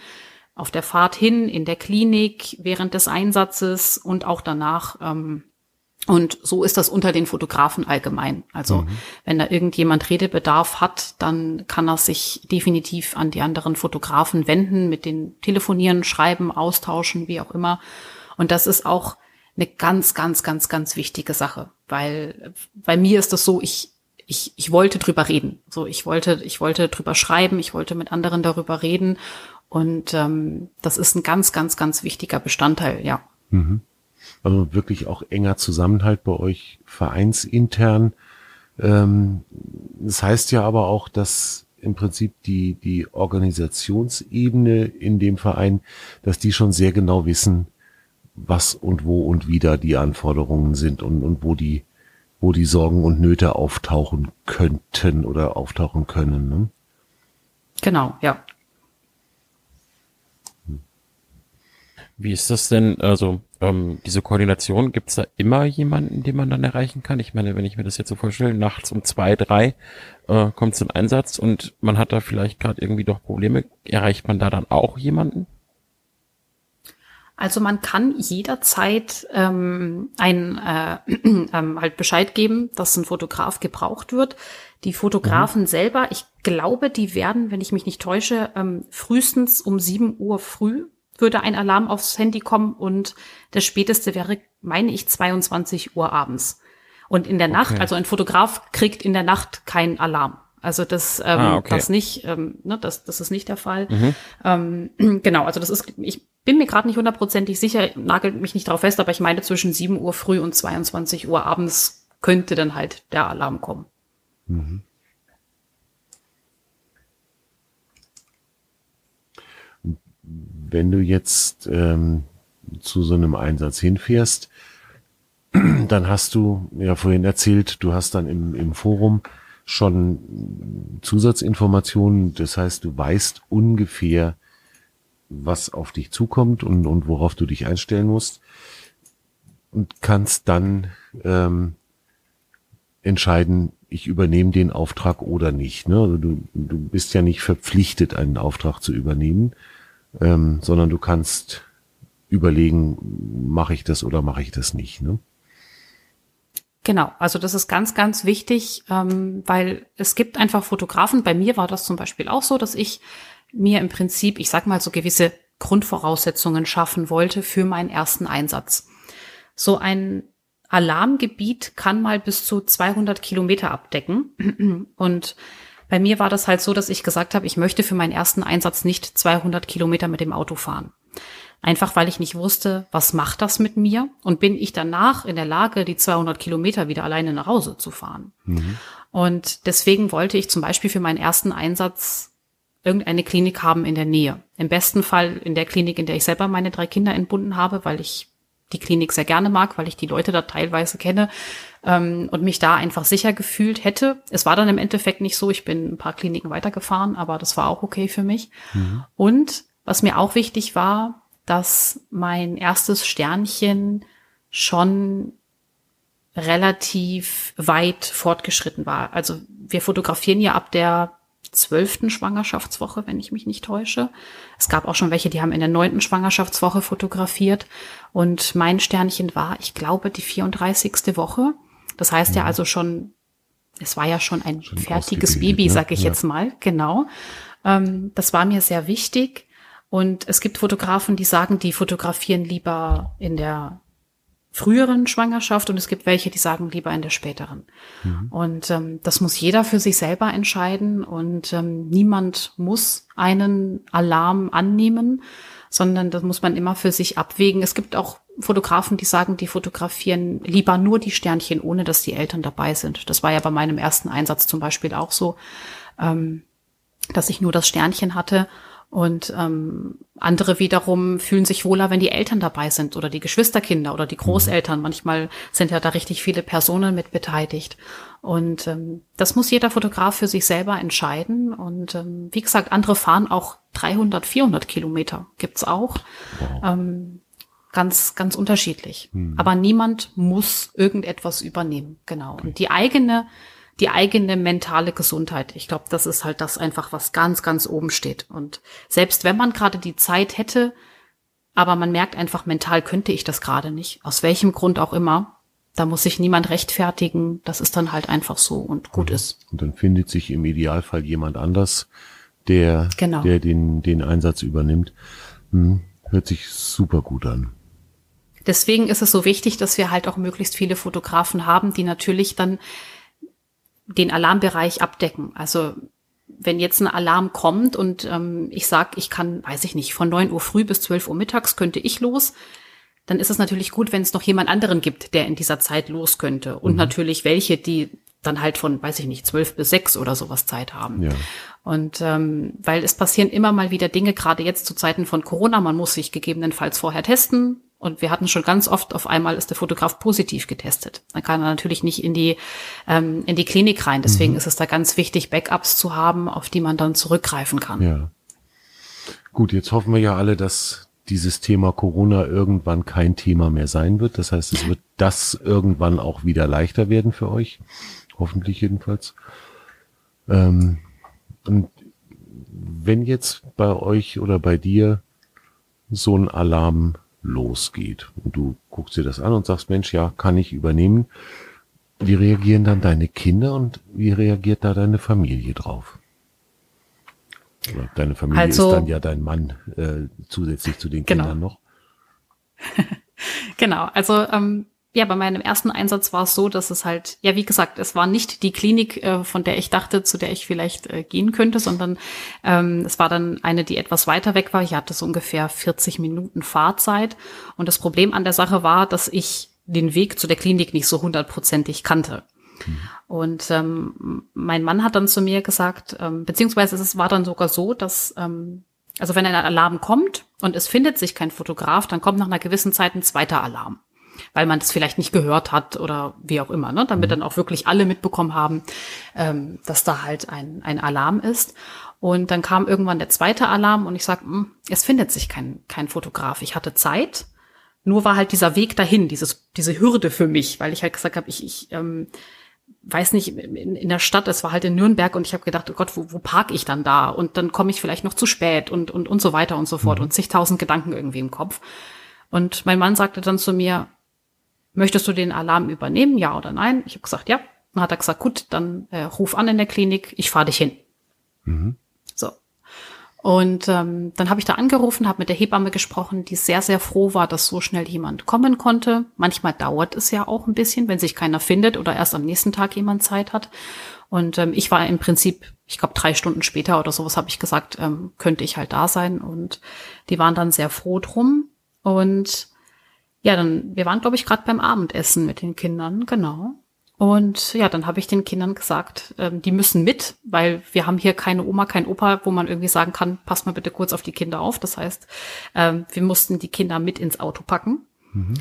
Speaker 3: auf der Fahrt hin, in der Klinik, während des Einsatzes und auch danach. Ähm, und so ist das unter den Fotografen allgemein. Also mhm. wenn da irgendjemand Redebedarf hat, dann kann er sich definitiv an die anderen Fotografen wenden, mit den telefonieren, schreiben, austauschen, wie auch immer. Und das ist auch eine ganz, ganz, ganz, ganz wichtige Sache, weil bei mir ist das so, ich ich, ich wollte drüber reden. So, ich wollte, ich wollte drüber schreiben, ich wollte mit anderen darüber reden. Und ähm, das ist ein ganz, ganz, ganz wichtiger Bestandteil, ja. Mhm.
Speaker 1: Also wirklich auch enger Zusammenhalt bei euch vereinsintern. Ähm, das heißt ja aber auch, dass im Prinzip die, die Organisationsebene in dem Verein, dass die schon sehr genau wissen, was und wo und wie da die Anforderungen sind und, und wo die, wo die Sorgen und Nöte auftauchen könnten oder auftauchen können. Ne?
Speaker 3: Genau, ja.
Speaker 2: Wie ist das denn, also ähm, diese Koordination, gibt's da immer jemanden, den man dann erreichen kann? Ich meine, wenn ich mir das jetzt so vorstelle, nachts um zwei, drei äh, kommt zum Einsatz und man hat da vielleicht gerade irgendwie doch Probleme, erreicht man da dann auch jemanden?
Speaker 3: Also man kann jederzeit ähm, ein äh, [clears throat] ähm, halt Bescheid geben, dass ein Fotograf gebraucht wird. Die Fotografen mhm. selber, ich glaube, die werden, wenn ich mich nicht täusche, ähm, frühestens um sieben Uhr früh würde ein Alarm aufs Handy kommen und der späteste wäre, meine ich, 22 Uhr abends. Und in der okay. Nacht, also ein Fotograf kriegt in der Nacht keinen Alarm. Also das, ähm, ah, okay. das nicht, ähm, ne, das, das ist nicht der Fall. Mhm. Ähm, [clears throat] genau, also das ist, ich bin mir gerade nicht hundertprozentig sicher, nagelt mich nicht darauf fest, aber ich meine zwischen 7 Uhr früh und 22 Uhr abends könnte dann halt der Alarm kommen. Mhm.
Speaker 1: wenn du jetzt ähm, zu so einem Einsatz hinfährst, [clears throat] dann hast du ja vorhin erzählt, du hast dann im, im Forum schon Zusatzinformationen. Das heißt, du weißt ungefähr, was auf dich zukommt und, und worauf du dich einstellen musst und kannst dann ähm, entscheiden, ich übernehme den Auftrag oder nicht. Ne? Also du, du bist ja nicht verpflichtet, einen Auftrag zu übernehmen ähm, sondern du kannst überlegen, mache ich das oder mache ich das nicht. Ne?
Speaker 3: Genau, also das ist ganz, ganz wichtig, ähm, weil es gibt einfach Fotografen. Bei mir war das zum Beispiel auch so, dass ich mir im Prinzip, ich sag mal, so gewisse Grundvoraussetzungen schaffen wollte für meinen ersten Einsatz. So ein Alarmgebiet kann mal bis zu 200 Kilometer abdecken [clears throat] und bei mir war das halt so, dass ich gesagt habe, ich möchte für meinen ersten Einsatz nicht 200 Kilometer mit dem Auto fahren. Einfach weil ich nicht wusste, was macht das mit mir und bin ich danach in der Lage, die 200 Kilometer wieder alleine nach Hause zu fahren. Mhm. Und deswegen wollte ich zum Beispiel für meinen ersten Einsatz irgendeine Klinik haben in der Nähe. Im besten Fall in der Klinik, in der ich selber meine drei Kinder entbunden habe, weil ich die Klinik sehr gerne mag, weil ich die Leute da teilweise kenne ähm, und mich da einfach sicher gefühlt hätte. Es war dann im Endeffekt nicht so. Ich bin ein paar Kliniken weitergefahren, aber das war auch okay für mich. Mhm. Und was mir auch wichtig war, dass mein erstes Sternchen schon relativ weit fortgeschritten war. Also wir fotografieren ja ab der zwölften Schwangerschaftswoche, wenn ich mich nicht täusche. Es gab auch schon welche, die haben in der neunten Schwangerschaftswoche fotografiert. Und mein Sternchen war, ich glaube, die 34. Woche. Das heißt ja, mhm. also schon, es war ja schon ein schon fertiges Baby, ne? sag ich ja. jetzt mal, genau. Ähm, das war mir sehr wichtig. Und es gibt Fotografen, die sagen, die fotografieren lieber in der früheren Schwangerschaft und es gibt welche, die sagen lieber in der späteren. Mhm. Und ähm, das muss jeder für sich selber entscheiden und ähm, niemand muss einen Alarm annehmen, sondern das muss man immer für sich abwägen. Es gibt auch Fotografen, die sagen, die fotografieren lieber nur die Sternchen, ohne dass die Eltern dabei sind. Das war ja bei meinem ersten Einsatz zum Beispiel auch so, ähm, dass ich nur das Sternchen hatte und ähm, andere wiederum fühlen sich wohler, wenn die Eltern dabei sind oder die Geschwisterkinder oder die. Großeltern. Manchmal sind ja da richtig viele Personen mit beteiligt. Und ähm, das muss jeder Fotograf für sich selber entscheiden. Und ähm, wie gesagt, andere fahren auch 300, 400 Kilometer, gibt's auch. Wow. Ähm, ganz, ganz unterschiedlich. Mhm. Aber niemand muss irgendetwas übernehmen. Genau. Okay. Und die eigene, die eigene mentale Gesundheit. Ich glaube, das ist halt das einfach, was ganz, ganz oben steht. Und selbst wenn man gerade die Zeit hätte, aber man merkt einfach, mental könnte ich das gerade nicht, aus welchem Grund auch immer, da muss sich niemand rechtfertigen. Das ist dann halt einfach so und gut mhm. ist.
Speaker 1: Und dann findet sich im Idealfall jemand anders, der, genau. der den, den Einsatz übernimmt. Hm, hört sich super gut an.
Speaker 3: Deswegen ist es so wichtig, dass wir halt auch möglichst viele Fotografen haben, die natürlich dann den Alarmbereich abdecken. Also wenn jetzt ein Alarm kommt und ähm, ich sag, ich kann, weiß ich nicht, von neun Uhr früh bis zwölf Uhr mittags könnte ich los, dann ist es natürlich gut, wenn es noch jemand anderen gibt, der in dieser Zeit los könnte. Und mhm. natürlich welche, die dann halt von, weiß ich nicht, zwölf bis sechs oder sowas Zeit haben. Ja. Und ähm, weil es passieren immer mal wieder Dinge, gerade jetzt zu Zeiten von Corona, man muss sich gegebenenfalls vorher testen. Und wir hatten schon ganz oft, auf einmal ist der Fotograf positiv getestet. Dann kann er natürlich nicht in die, ähm, in die Klinik rein. Deswegen mhm. ist es da ganz wichtig, Backups zu haben, auf die man dann zurückgreifen kann.
Speaker 1: Ja. Gut, jetzt hoffen wir ja alle, dass dieses Thema Corona irgendwann kein Thema mehr sein wird. Das heißt, es wird das irgendwann auch wieder leichter werden für euch. Hoffentlich jedenfalls. Ähm, und wenn jetzt bei euch oder bei dir so ein Alarm losgeht und du guckst dir das an und sagst, Mensch, ja, kann ich übernehmen. Wie reagieren dann deine Kinder und wie reagiert da deine Familie drauf? Deine Familie also, ist dann ja dein Mann äh, zusätzlich zu den genau. Kindern noch. [laughs]
Speaker 3: genau, also ähm, ja, bei meinem ersten Einsatz war es so, dass es halt, ja, wie gesagt, es war nicht die Klinik, äh, von der ich dachte, zu der ich vielleicht äh, gehen könnte, sondern ähm, es war dann eine, die etwas weiter weg war. Ich hatte so ungefähr 40 Minuten Fahrzeit. Und das Problem an der Sache war, dass ich den Weg zu der Klinik nicht so hundertprozentig kannte. Mhm. Und ähm, mein Mann hat dann zu mir gesagt, ähm, beziehungsweise es war dann sogar so, dass ähm, also wenn ein Alarm kommt und es findet sich kein Fotograf, dann kommt nach einer gewissen Zeit ein zweiter Alarm, weil man das vielleicht nicht gehört hat oder wie auch immer, ne? damit mhm. dann auch wirklich alle mitbekommen haben, ähm, dass da halt ein, ein Alarm ist. Und dann kam irgendwann der zweite Alarm und ich sag, hm, es findet sich kein, kein Fotograf. Ich hatte Zeit, nur war halt dieser Weg dahin, dieses, diese Hürde für mich, weil ich halt gesagt habe, ich, ich ähm, weiß nicht, in, in der Stadt, es war halt in Nürnberg und ich habe gedacht, oh Gott, wo, wo park ich dann da? Und dann komme ich vielleicht noch zu spät und, und, und so weiter und so fort mhm. und zigtausend Gedanken irgendwie im Kopf. Und mein Mann sagte dann zu mir, möchtest du den Alarm übernehmen, ja oder nein? Ich habe gesagt, ja. Dann hat er gesagt, gut, dann äh, ruf an in der Klinik, ich fahre dich hin. Mhm. So. Und ähm, dann habe ich da angerufen, habe mit der Hebamme gesprochen, die sehr, sehr froh war, dass so schnell jemand kommen konnte. Manchmal dauert es ja auch ein bisschen, wenn sich keiner findet oder erst am nächsten Tag jemand Zeit hat. Und ähm, ich war im Prinzip, ich glaube, drei Stunden später oder sowas habe ich gesagt, ähm, könnte ich halt da sein. Und die waren dann sehr froh drum. Und ja, dann, wir waren, glaube ich, gerade beim Abendessen mit den Kindern, genau. Und ja, dann habe ich den Kindern gesagt, ähm, die müssen mit, weil wir haben hier keine Oma, kein Opa, wo man irgendwie sagen kann, passt mal bitte kurz auf die Kinder auf. Das heißt, ähm, wir mussten die Kinder mit ins Auto packen. Mhm.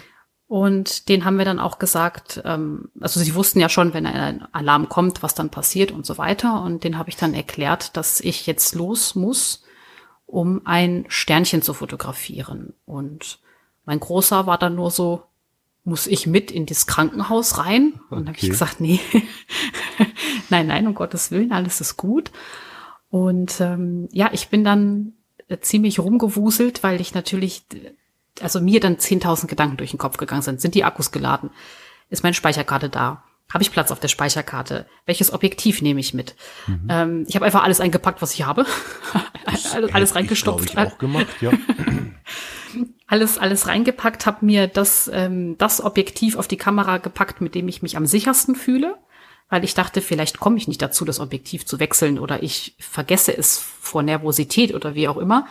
Speaker 3: Und den haben wir dann auch gesagt, ähm, also sie wussten ja schon, wenn ein Alarm kommt, was dann passiert und so weiter. Und den habe ich dann erklärt, dass ich jetzt los muss, um ein Sternchen zu fotografieren. Und mein Großer war dann nur so, muss ich mit in das Krankenhaus rein? Und dann habe ich gesagt, nee, [laughs] nein, nein, um Gottes Willen, alles ist gut. Und ähm, ja, ich bin dann äh, ziemlich rumgewuselt, weil ich natürlich, also mir dann 10.000 Gedanken durch den Kopf gegangen sind. Sind die Akkus geladen? Ist meine Speicherkarte da? Habe ich Platz auf der Speicherkarte? Welches Objektiv nehme ich mit? Mhm. Ähm, ich habe einfach alles eingepackt, was ich habe. [laughs] alles, alles reingestopft.
Speaker 1: Ich, ich auch gemacht, ja. [laughs]
Speaker 3: alles, alles reingepackt, habe mir das, ähm, das Objektiv auf die Kamera gepackt, mit dem ich mich am sichersten fühle, weil ich dachte, vielleicht komme ich nicht dazu, das Objektiv zu wechseln oder ich vergesse es vor Nervosität oder wie auch immer.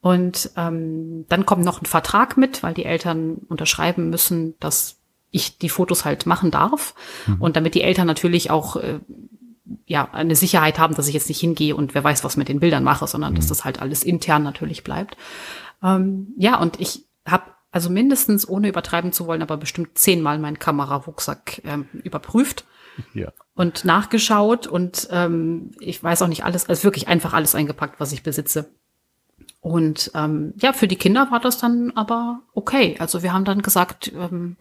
Speaker 3: Und ähm, dann kommt noch ein Vertrag mit, weil die Eltern unterschreiben müssen, dass ich die Fotos halt machen darf. Mhm. Und damit die Eltern natürlich auch äh, ja eine Sicherheit haben, dass ich jetzt nicht hingehe und wer weiß, was mit den Bildern mache, sondern mhm. dass das halt alles intern natürlich bleibt. Ähm, ja, und ich habe also mindestens, ohne übertreiben zu wollen, aber bestimmt zehnmal meinen Kamerarucksack ähm, überprüft ja. und nachgeschaut und ähm, ich weiß auch nicht alles, also wirklich einfach alles eingepackt, was ich besitze. Und ähm, ja, für die Kinder war das dann aber okay. Also wir haben dann gesagt, ähm,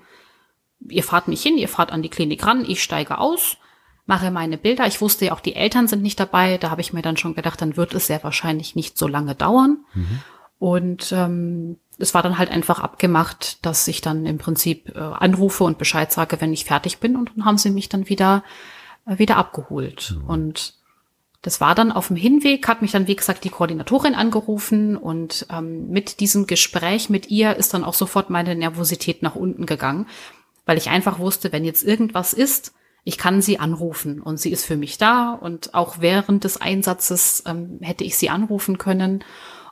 Speaker 3: ihr fahrt nicht hin, ihr fahrt an die Klinik ran, ich steige aus, mache meine Bilder. Ich wusste ja auch, die Eltern sind nicht dabei. Da habe ich mir dann schon gedacht, dann wird es sehr wahrscheinlich nicht so lange dauern. Mhm. Und ähm, es war dann halt einfach abgemacht, dass ich dann im Prinzip äh, anrufe und Bescheid sage, wenn ich fertig bin. Und dann haben sie mich dann wieder, äh, wieder abgeholt. Mhm. Und das war dann auf dem Hinweg, hat mich dann, wie gesagt, die Koordinatorin angerufen und ähm, mit diesem Gespräch mit ihr ist dann auch sofort meine Nervosität nach unten gegangen, weil ich einfach wusste, wenn jetzt irgendwas ist, ich kann sie anrufen und sie ist für mich da und auch während des Einsatzes ähm, hätte ich sie anrufen können.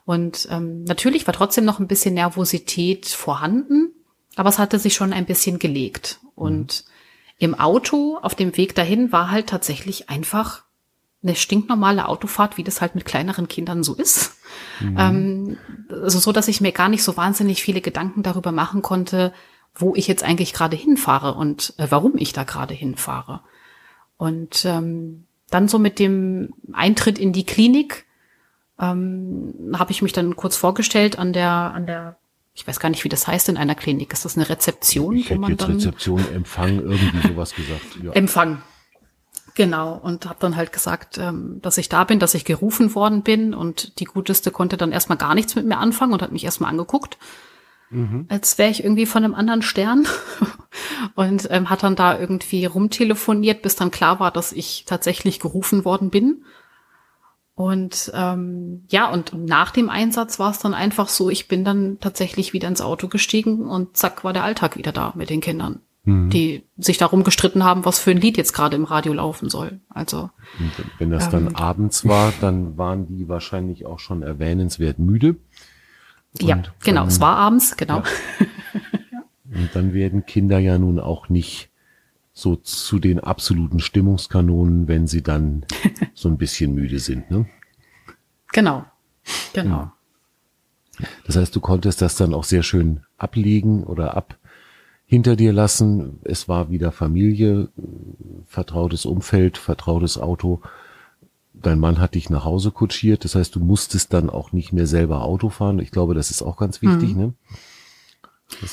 Speaker 3: Und ähm, natürlich war trotzdem noch ein bisschen Nervosität vorhanden, aber es hatte sich schon ein bisschen gelegt. Und mhm. im Auto auf dem Weg dahin war halt tatsächlich einfach eine stinknormale Autofahrt, wie das halt mit kleineren Kindern so ist. Mhm. Ähm, also so, dass ich mir gar nicht so wahnsinnig viele Gedanken darüber machen konnte, wo ich jetzt eigentlich gerade hinfahre und äh, warum ich da gerade hinfahre. Und ähm, dann so mit dem Eintritt in die Klinik ähm, habe ich mich dann kurz vorgestellt an der an der ich weiß gar nicht, wie das heißt in einer Klinik. Ist das eine Rezeption?
Speaker 1: Ich hätte jetzt Rezeption, Empfang, irgendwie sowas gesagt.
Speaker 3: Ja. Empfang, Genau, und habe dann halt gesagt, ähm, dass ich da bin, dass ich gerufen worden bin und die Guteste konnte dann erstmal gar nichts mit mir anfangen und hat mich erstmal angeguckt, mhm. als wäre ich irgendwie von einem anderen Stern [laughs] und ähm, hat dann da irgendwie rumtelefoniert, bis dann klar war, dass ich tatsächlich gerufen worden bin. Und ähm, ja, und nach dem Einsatz war es dann einfach so, ich bin dann tatsächlich wieder ins Auto gestiegen und zack war der Alltag wieder da mit den Kindern mhm. die sich darum gestritten haben, was für ein Lied jetzt gerade im Radio laufen soll. Also
Speaker 1: Und wenn das dann ähm, abends war, dann waren die wahrscheinlich auch schon erwähnenswert müde.
Speaker 3: Und ja, genau, dann, es war abends, genau.
Speaker 1: Ja. Und dann werden Kinder ja nun auch nicht so zu den absoluten Stimmungskanonen, wenn sie dann [laughs] so ein bisschen müde sind, ne?
Speaker 3: Genau, genau.
Speaker 1: Das heißt, du konntest das dann auch sehr schön ablegen oder ab, hinter dir lassen. Es war wieder Familie, vertrautes Umfeld, vertrautes Auto. Dein Mann hat dich nach Hause kutschiert. Das heißt, du musstest dann auch nicht mehr selber Auto fahren. Ich glaube, das ist auch ganz wichtig, mhm. ne?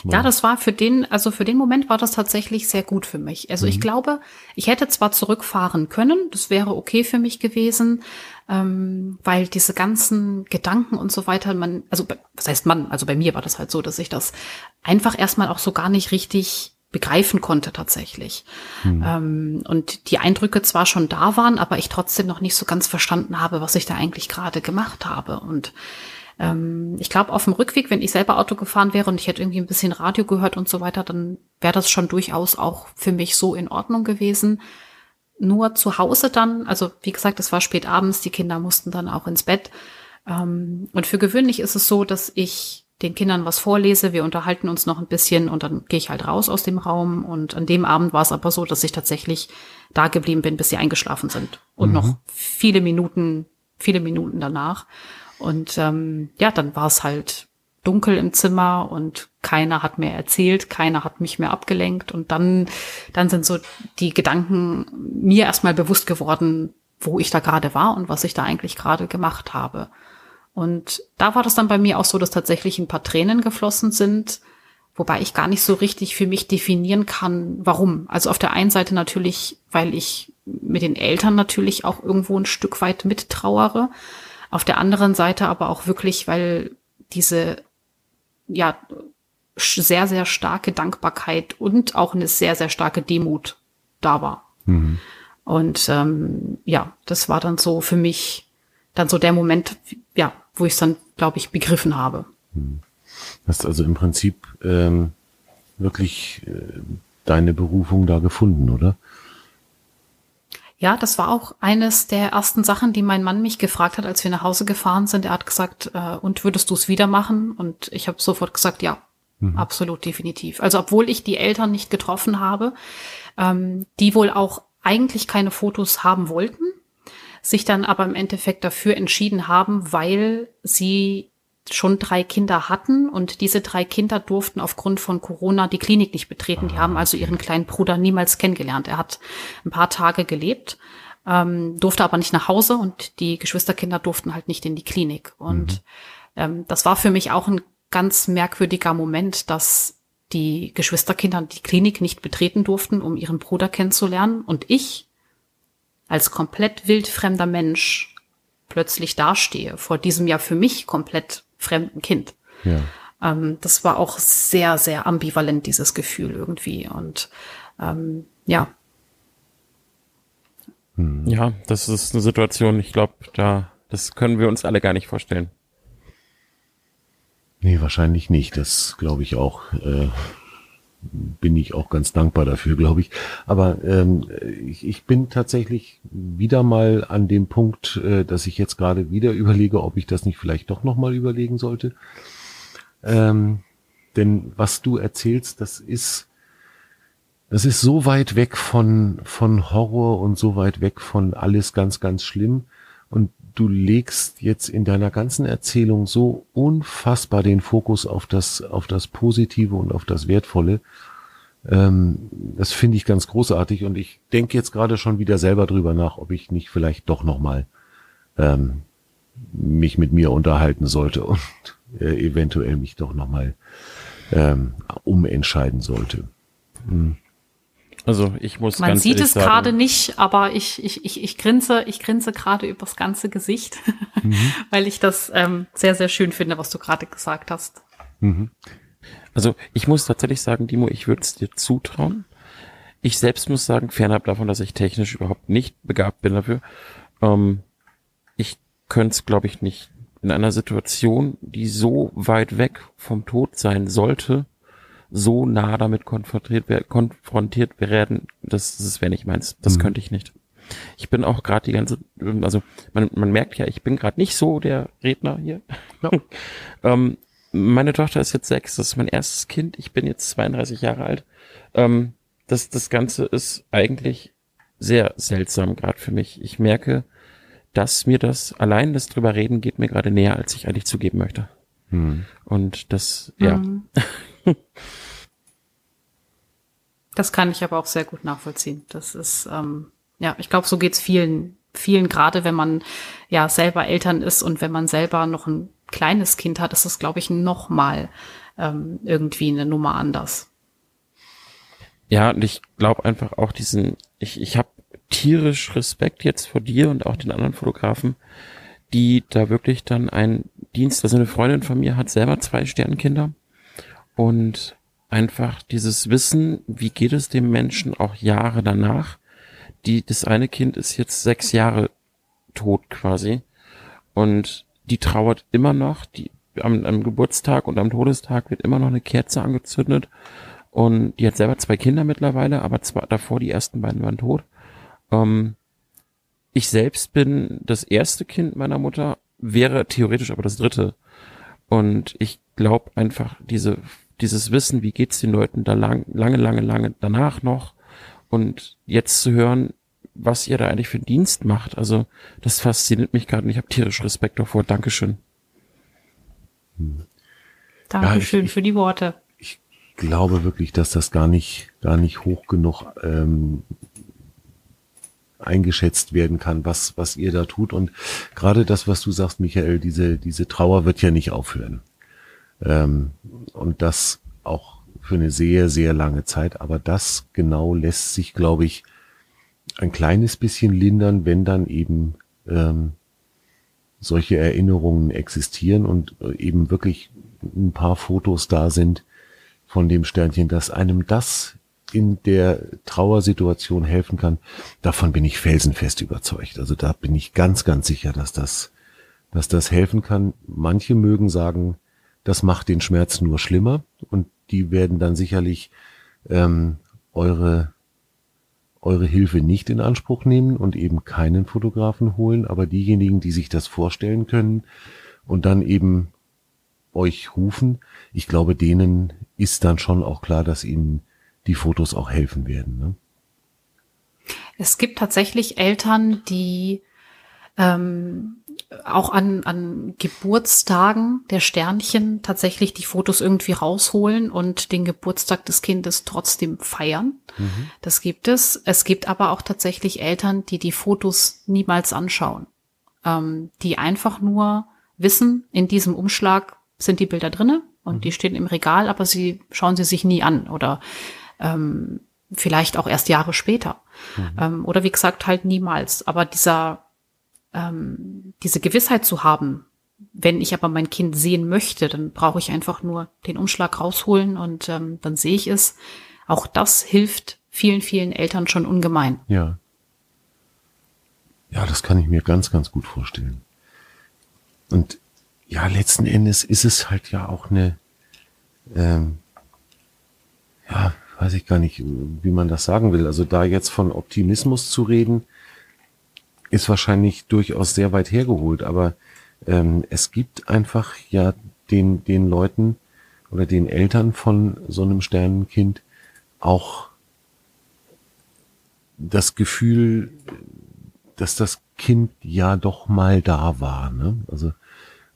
Speaker 3: Ja, das war für den, also für den Moment war das tatsächlich sehr gut für mich. Also mhm. ich glaube, ich hätte zwar zurückfahren können, das wäre okay für mich gewesen, ähm, weil diese ganzen Gedanken und so weiter, man, also was heißt man, also bei mir war das halt so, dass ich das einfach erstmal auch so gar nicht richtig begreifen konnte tatsächlich. Mhm. Ähm, und die Eindrücke zwar schon da waren, aber ich trotzdem noch nicht so ganz verstanden habe, was ich da eigentlich gerade gemacht habe. Und ähm, ich glaube, auf dem Rückweg, wenn ich selber Auto gefahren wäre und ich hätte irgendwie ein bisschen Radio gehört und so weiter, dann wäre das schon durchaus auch für mich so in Ordnung gewesen. Nur zu Hause dann, also wie gesagt, es war spät abends, die Kinder mussten dann auch ins Bett. Ähm, und für gewöhnlich ist es so, dass ich den Kindern was vorlese, wir unterhalten uns noch ein bisschen und dann gehe ich halt raus aus dem Raum. Und an dem Abend war es aber so, dass ich tatsächlich da geblieben bin, bis sie eingeschlafen sind. Und mhm. noch viele Minuten, viele Minuten danach. Und ähm, ja, dann war es halt dunkel im Zimmer und keiner hat mehr erzählt, keiner hat mich mehr abgelenkt. Und dann, dann sind so die Gedanken mir erstmal bewusst geworden, wo ich da gerade war und was ich da eigentlich gerade gemacht habe. Und da war das dann bei mir auch so, dass tatsächlich ein paar Tränen geflossen sind, wobei ich gar nicht so richtig für mich definieren kann, warum. Also auf der einen Seite natürlich, weil ich mit den Eltern natürlich auch irgendwo ein Stück weit mittrauere. Auf der anderen Seite aber auch wirklich, weil diese, ja, sehr, sehr starke Dankbarkeit und auch eine sehr, sehr starke Demut da war. Mhm. Und ähm, ja, das war dann so für mich dann so der Moment, ja, wo ich es dann, glaube ich, begriffen habe.
Speaker 1: Mhm. Hast also im Prinzip ähm, wirklich äh, deine Berufung da gefunden, oder?
Speaker 3: Ja, das war auch eines der ersten Sachen, die mein Mann mich gefragt hat, als wir nach Hause gefahren sind. Er hat gesagt, äh, und würdest du es wieder machen? Und ich habe sofort gesagt, ja, mhm. absolut definitiv. Also obwohl ich die Eltern nicht getroffen habe, ähm, die wohl auch eigentlich keine Fotos haben wollten, sich dann aber im Endeffekt dafür entschieden haben, weil sie schon drei Kinder hatten und diese drei Kinder durften aufgrund von Corona die Klinik nicht betreten. Die haben also ihren kleinen Bruder niemals kennengelernt. Er hat ein paar Tage gelebt, ähm, durfte aber nicht nach Hause und die Geschwisterkinder durften halt nicht in die Klinik. Und ähm, das war für mich auch ein ganz merkwürdiger Moment, dass die Geschwisterkinder die Klinik nicht betreten durften, um ihren Bruder kennenzulernen. Und ich als komplett wildfremder Mensch plötzlich dastehe vor diesem ja für mich komplett fremden Kind. Ja. Ähm, das war auch sehr, sehr ambivalent, dieses Gefühl irgendwie. Und ähm, ja.
Speaker 2: Hm. Ja, das ist eine Situation, ich glaube, da, das können wir uns alle gar nicht vorstellen.
Speaker 1: Nee, wahrscheinlich nicht. Das glaube ich auch. Äh, bin ich auch ganz dankbar dafür, glaube ich. Aber ähm, ich, ich bin tatsächlich wieder mal an dem Punkt, äh, dass ich jetzt gerade wieder überlege, ob ich das nicht vielleicht doch nochmal überlegen sollte. Ähm, denn was du erzählst, das ist, das ist so weit weg von, von Horror und so weit weg von alles ganz, ganz schlimm. Und du legst jetzt in deiner ganzen Erzählung so unfassbar den Fokus auf das, auf das Positive und auf das Wertvolle. Ähm, das finde ich ganz großartig und ich denke jetzt gerade schon wieder selber drüber nach, ob ich nicht vielleicht doch nochmal ähm, mich mit mir unterhalten sollte und äh, eventuell mich doch nochmal ähm, umentscheiden sollte. Hm.
Speaker 2: Also ich muss
Speaker 3: Man sieht es gerade nicht, aber ich, ich, ich, ich grinse, ich grinse gerade übers ganze Gesicht, [laughs] mhm. weil ich das ähm, sehr, sehr schön finde, was du gerade gesagt hast. Mhm.
Speaker 2: Also ich muss tatsächlich sagen, Dimo, ich würde es dir zutrauen. Ich selbst muss sagen, fernab davon, dass ich technisch überhaupt nicht begabt bin dafür, ähm, ich könnte es, glaube ich, nicht in einer Situation, die so weit weg vom Tod sein sollte, so nah damit konfrontiert, konfrontiert werden, das, das wäre nicht meins. Das mhm. könnte ich nicht. Ich bin auch gerade die ganze, also man, man merkt ja, ich bin gerade nicht so der Redner hier. Ja. [laughs] ähm, meine Tochter ist jetzt sechs, das ist mein erstes Kind, ich bin jetzt 32 Jahre alt. Ähm, das, das Ganze ist eigentlich sehr seltsam gerade für mich. Ich merke, dass mir das, allein das drüber reden, geht mir gerade näher, als ich eigentlich zugeben möchte. Hm. Und das, ja. Mhm. [laughs] [laughs]
Speaker 3: Das kann ich aber auch sehr gut nachvollziehen. Das ist, ähm, ja, ich glaube, so geht's vielen, vielen gerade, wenn man ja selber Eltern ist und wenn man selber noch ein kleines Kind hat, ist das, glaube ich, noch mal ähm, irgendwie eine Nummer anders.
Speaker 2: Ja, und ich glaube einfach auch diesen, ich, ich habe tierisch Respekt jetzt vor dir und auch den anderen Fotografen, die da wirklich dann einen Dienst, also eine Freundin von mir hat selber zwei Sternkinder und einfach dieses Wissen, wie geht es dem Menschen auch Jahre danach. Die, das eine Kind ist jetzt sechs Jahre tot quasi und die trauert immer noch, die am, am Geburtstag und am Todestag wird immer noch eine Kerze angezündet und die hat selber zwei Kinder mittlerweile, aber zwar davor die ersten beiden waren tot. Ähm, ich selbst bin das erste Kind meiner Mutter, wäre theoretisch aber das dritte. Und ich glaube einfach, diese dieses Wissen, wie geht's den Leuten da lang, lange, lange, lange danach noch und jetzt zu hören, was ihr da eigentlich für einen Dienst macht. Also das fasziniert mich gerade und ich habe tierisch Respekt davor. Dankeschön.
Speaker 3: Hm. Dankeschön ja, ich, für die Worte.
Speaker 1: Ich glaube wirklich, dass das gar nicht, gar nicht hoch genug ähm, eingeschätzt werden kann, was, was ihr da tut. Und gerade das, was du sagst, Michael, diese, diese Trauer wird ja nicht aufhören. Ähm, und das auch für eine sehr, sehr lange Zeit. Aber das genau lässt sich, glaube ich, ein kleines bisschen lindern, wenn dann eben ähm, solche Erinnerungen existieren und äh, eben wirklich ein paar Fotos da sind von dem Sternchen, dass einem das in der Trauersituation helfen kann. Davon bin ich felsenfest überzeugt. Also da bin ich ganz, ganz sicher, dass das, dass das helfen kann. Manche mögen sagen, das macht den Schmerz nur schlimmer und die werden dann sicherlich ähm, eure eure Hilfe nicht in Anspruch nehmen und eben keinen Fotografen holen, aber diejenigen, die sich das vorstellen können und dann eben euch rufen, ich glaube, denen ist dann schon auch klar, dass ihnen die Fotos auch helfen werden. Ne?
Speaker 3: Es gibt tatsächlich Eltern, die ähm, auch an, an Geburtstagen der Sternchen tatsächlich die Fotos irgendwie rausholen und den Geburtstag des Kindes trotzdem feiern. Mhm. Das gibt es. Es gibt aber auch tatsächlich Eltern, die die Fotos niemals anschauen, ähm, die einfach nur wissen, in diesem Umschlag sind die Bilder drinne und mhm. die stehen im Regal, aber sie schauen sie sich nie an oder ähm, vielleicht auch erst Jahre später. Mhm. Ähm, oder wie gesagt, halt niemals. Aber dieser, ähm, diese Gewissheit zu haben, wenn ich aber mein Kind sehen möchte, dann brauche ich einfach nur den Umschlag rausholen und ähm, dann sehe ich es. Auch das hilft vielen, vielen Eltern schon ungemein.
Speaker 1: Ja. Ja, das kann ich mir ganz, ganz gut vorstellen. Und ja, letzten Endes ist es halt ja auch eine, ähm, ja, weiß ich gar nicht, wie man das sagen will. Also da jetzt von Optimismus zu reden, ist wahrscheinlich durchaus sehr weit hergeholt, aber ähm, es gibt einfach ja den, den Leuten oder den Eltern von so einem Sternenkind auch das Gefühl, dass das Kind ja doch mal da war. Ne? Also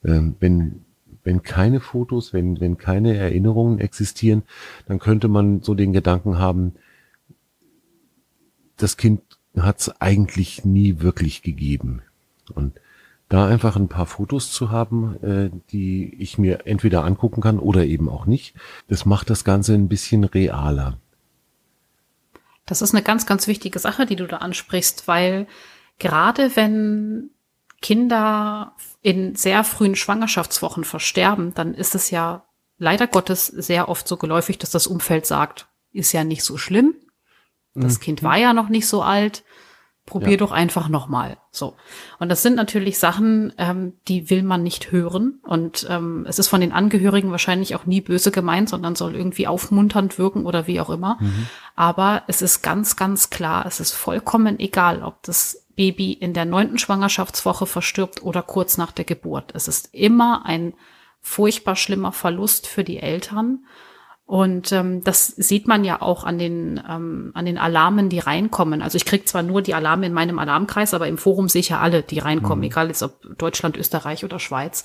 Speaker 1: ähm, wenn wenn keine Fotos, wenn wenn keine Erinnerungen existieren, dann könnte man so den Gedanken haben, das Kind hat es eigentlich nie wirklich gegeben. Und da einfach ein paar Fotos zu haben, äh, die ich mir entweder angucken kann oder eben auch nicht, das macht das Ganze ein bisschen realer.
Speaker 3: Das ist eine ganz, ganz wichtige Sache, die du da ansprichst, weil gerade wenn Kinder in sehr frühen Schwangerschaftswochen versterben, dann ist es ja leider Gottes sehr oft so geläufig, dass das Umfeld sagt, ist ja nicht so schlimm. Das mhm. Kind war ja noch nicht so alt. Probier ja. doch einfach nochmal. So. Und das sind natürlich Sachen, ähm, die will man nicht hören. Und ähm, es ist von den Angehörigen wahrscheinlich auch nie böse gemeint, sondern soll irgendwie aufmunternd wirken oder wie auch immer. Mhm. Aber es ist ganz, ganz klar, es ist vollkommen egal, ob das Baby in der neunten Schwangerschaftswoche verstirbt oder kurz nach der Geburt. Es ist immer ein furchtbar schlimmer Verlust für die Eltern. Und ähm, das sieht man ja auch an den, ähm, an den Alarmen, die reinkommen. Also ich kriege zwar nur die Alarme in meinem Alarmkreis, aber im Forum sehe ich ja alle, die reinkommen, mhm. egal jetzt ob Deutschland, Österreich oder Schweiz.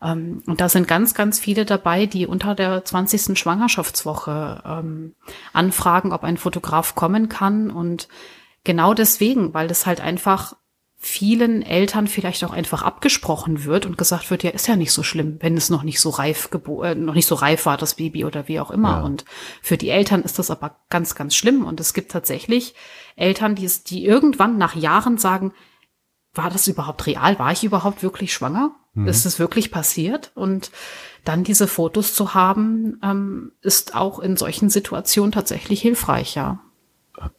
Speaker 3: Ähm, und da sind ganz, ganz viele dabei, die unter der 20. Schwangerschaftswoche ähm, anfragen, ob ein Fotograf kommen kann. Und genau deswegen, weil das halt einfach vielen Eltern vielleicht auch einfach abgesprochen wird und gesagt wird, ja, ist ja nicht so schlimm, wenn es noch nicht so reif äh, noch nicht so reif war, das Baby oder wie auch immer. Ja. Und für die Eltern ist das aber ganz, ganz schlimm. Und es gibt tatsächlich Eltern, die es, die irgendwann nach Jahren sagen, war das überhaupt real? War ich überhaupt wirklich schwanger? Mhm. Ist es wirklich passiert? Und dann diese Fotos zu haben, ähm, ist auch in solchen Situationen tatsächlich hilfreich, ja.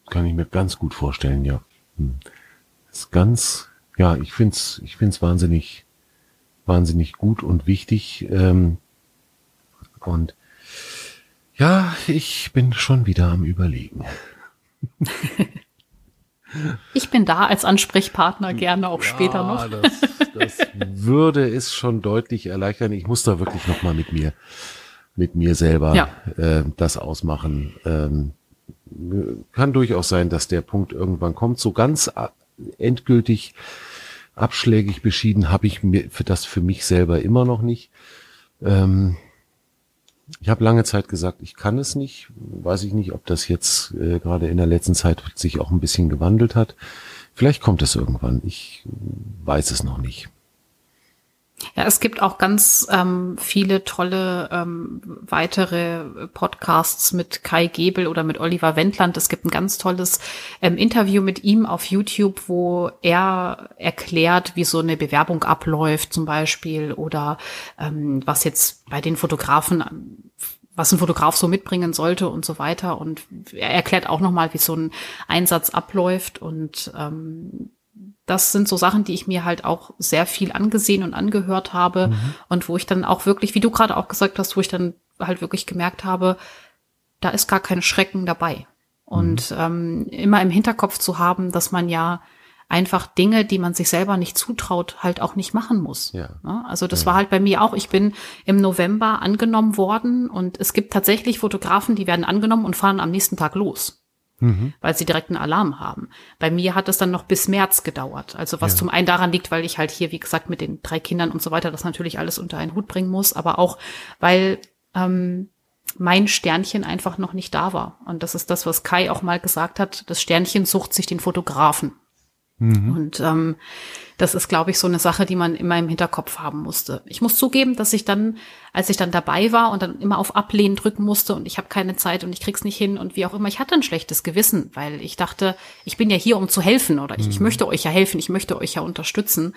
Speaker 1: Kann ich mir ganz gut vorstellen, ja. Hm ist ganz, ja, ich find's, ich find's wahnsinnig, wahnsinnig gut und wichtig. Ähm, und ja, ich bin schon wieder am Überlegen.
Speaker 3: Ich bin da als Ansprechpartner gerne auch ja, später noch.
Speaker 1: Das, das würde es schon deutlich erleichtern. Ich muss da wirklich noch mal mit mir, mit mir selber ja. äh, das ausmachen. Ähm, kann durchaus sein, dass der Punkt irgendwann kommt. So ganz endgültig abschlägig beschieden habe ich mir für das für mich selber immer noch nicht. Ähm, ich habe lange Zeit gesagt, ich kann es nicht. Weiß ich nicht, ob das jetzt äh, gerade in der letzten Zeit sich auch ein bisschen gewandelt hat. Vielleicht kommt es irgendwann. Ich weiß es noch nicht.
Speaker 3: Ja, es gibt auch ganz ähm, viele tolle ähm, weitere Podcasts mit Kai Gebel oder mit Oliver Wendland. Es gibt ein ganz tolles ähm, Interview mit ihm auf YouTube, wo er erklärt, wie so eine Bewerbung abläuft zum Beispiel oder ähm, was jetzt bei den Fotografen was ein Fotograf so mitbringen sollte und so weiter. Und er erklärt auch nochmal, wie so ein Einsatz abläuft und ähm, das sind so Sachen, die ich mir halt auch sehr viel angesehen und angehört habe mhm. und wo ich dann auch wirklich, wie du gerade auch gesagt hast, wo ich dann halt wirklich gemerkt habe, da ist gar kein Schrecken dabei. Und mhm. ähm, immer im Hinterkopf zu haben, dass man ja einfach Dinge, die man sich selber nicht zutraut, halt auch nicht machen muss. Ja. Also das ja. war halt bei mir auch. Ich bin im November angenommen worden und es gibt tatsächlich Fotografen, die werden angenommen und fahren am nächsten Tag los mhm. weil sie direkt einen Alarm haben. Bei mir hat es dann noch bis März gedauert. Also was ja. zum einen daran liegt, weil ich halt hier, wie gesagt, mit den drei Kindern und so weiter das natürlich alles unter einen Hut bringen muss, aber auch, weil ähm, mein Sternchen einfach noch nicht da war. Und das ist das, was Kai auch mal gesagt hat. Das Sternchen sucht sich den Fotografen. Mhm. Und ähm, das ist, glaube ich, so eine Sache, die man immer im Hinterkopf haben musste. Ich muss zugeben, dass ich dann, als ich dann dabei war und dann immer auf Ablehnen drücken musste und ich habe keine Zeit und ich krieg's nicht hin und wie auch immer, ich hatte ein schlechtes Gewissen, weil ich dachte, ich bin ja hier, um zu helfen oder ich, mhm. ich möchte euch ja helfen, ich möchte euch ja unterstützen.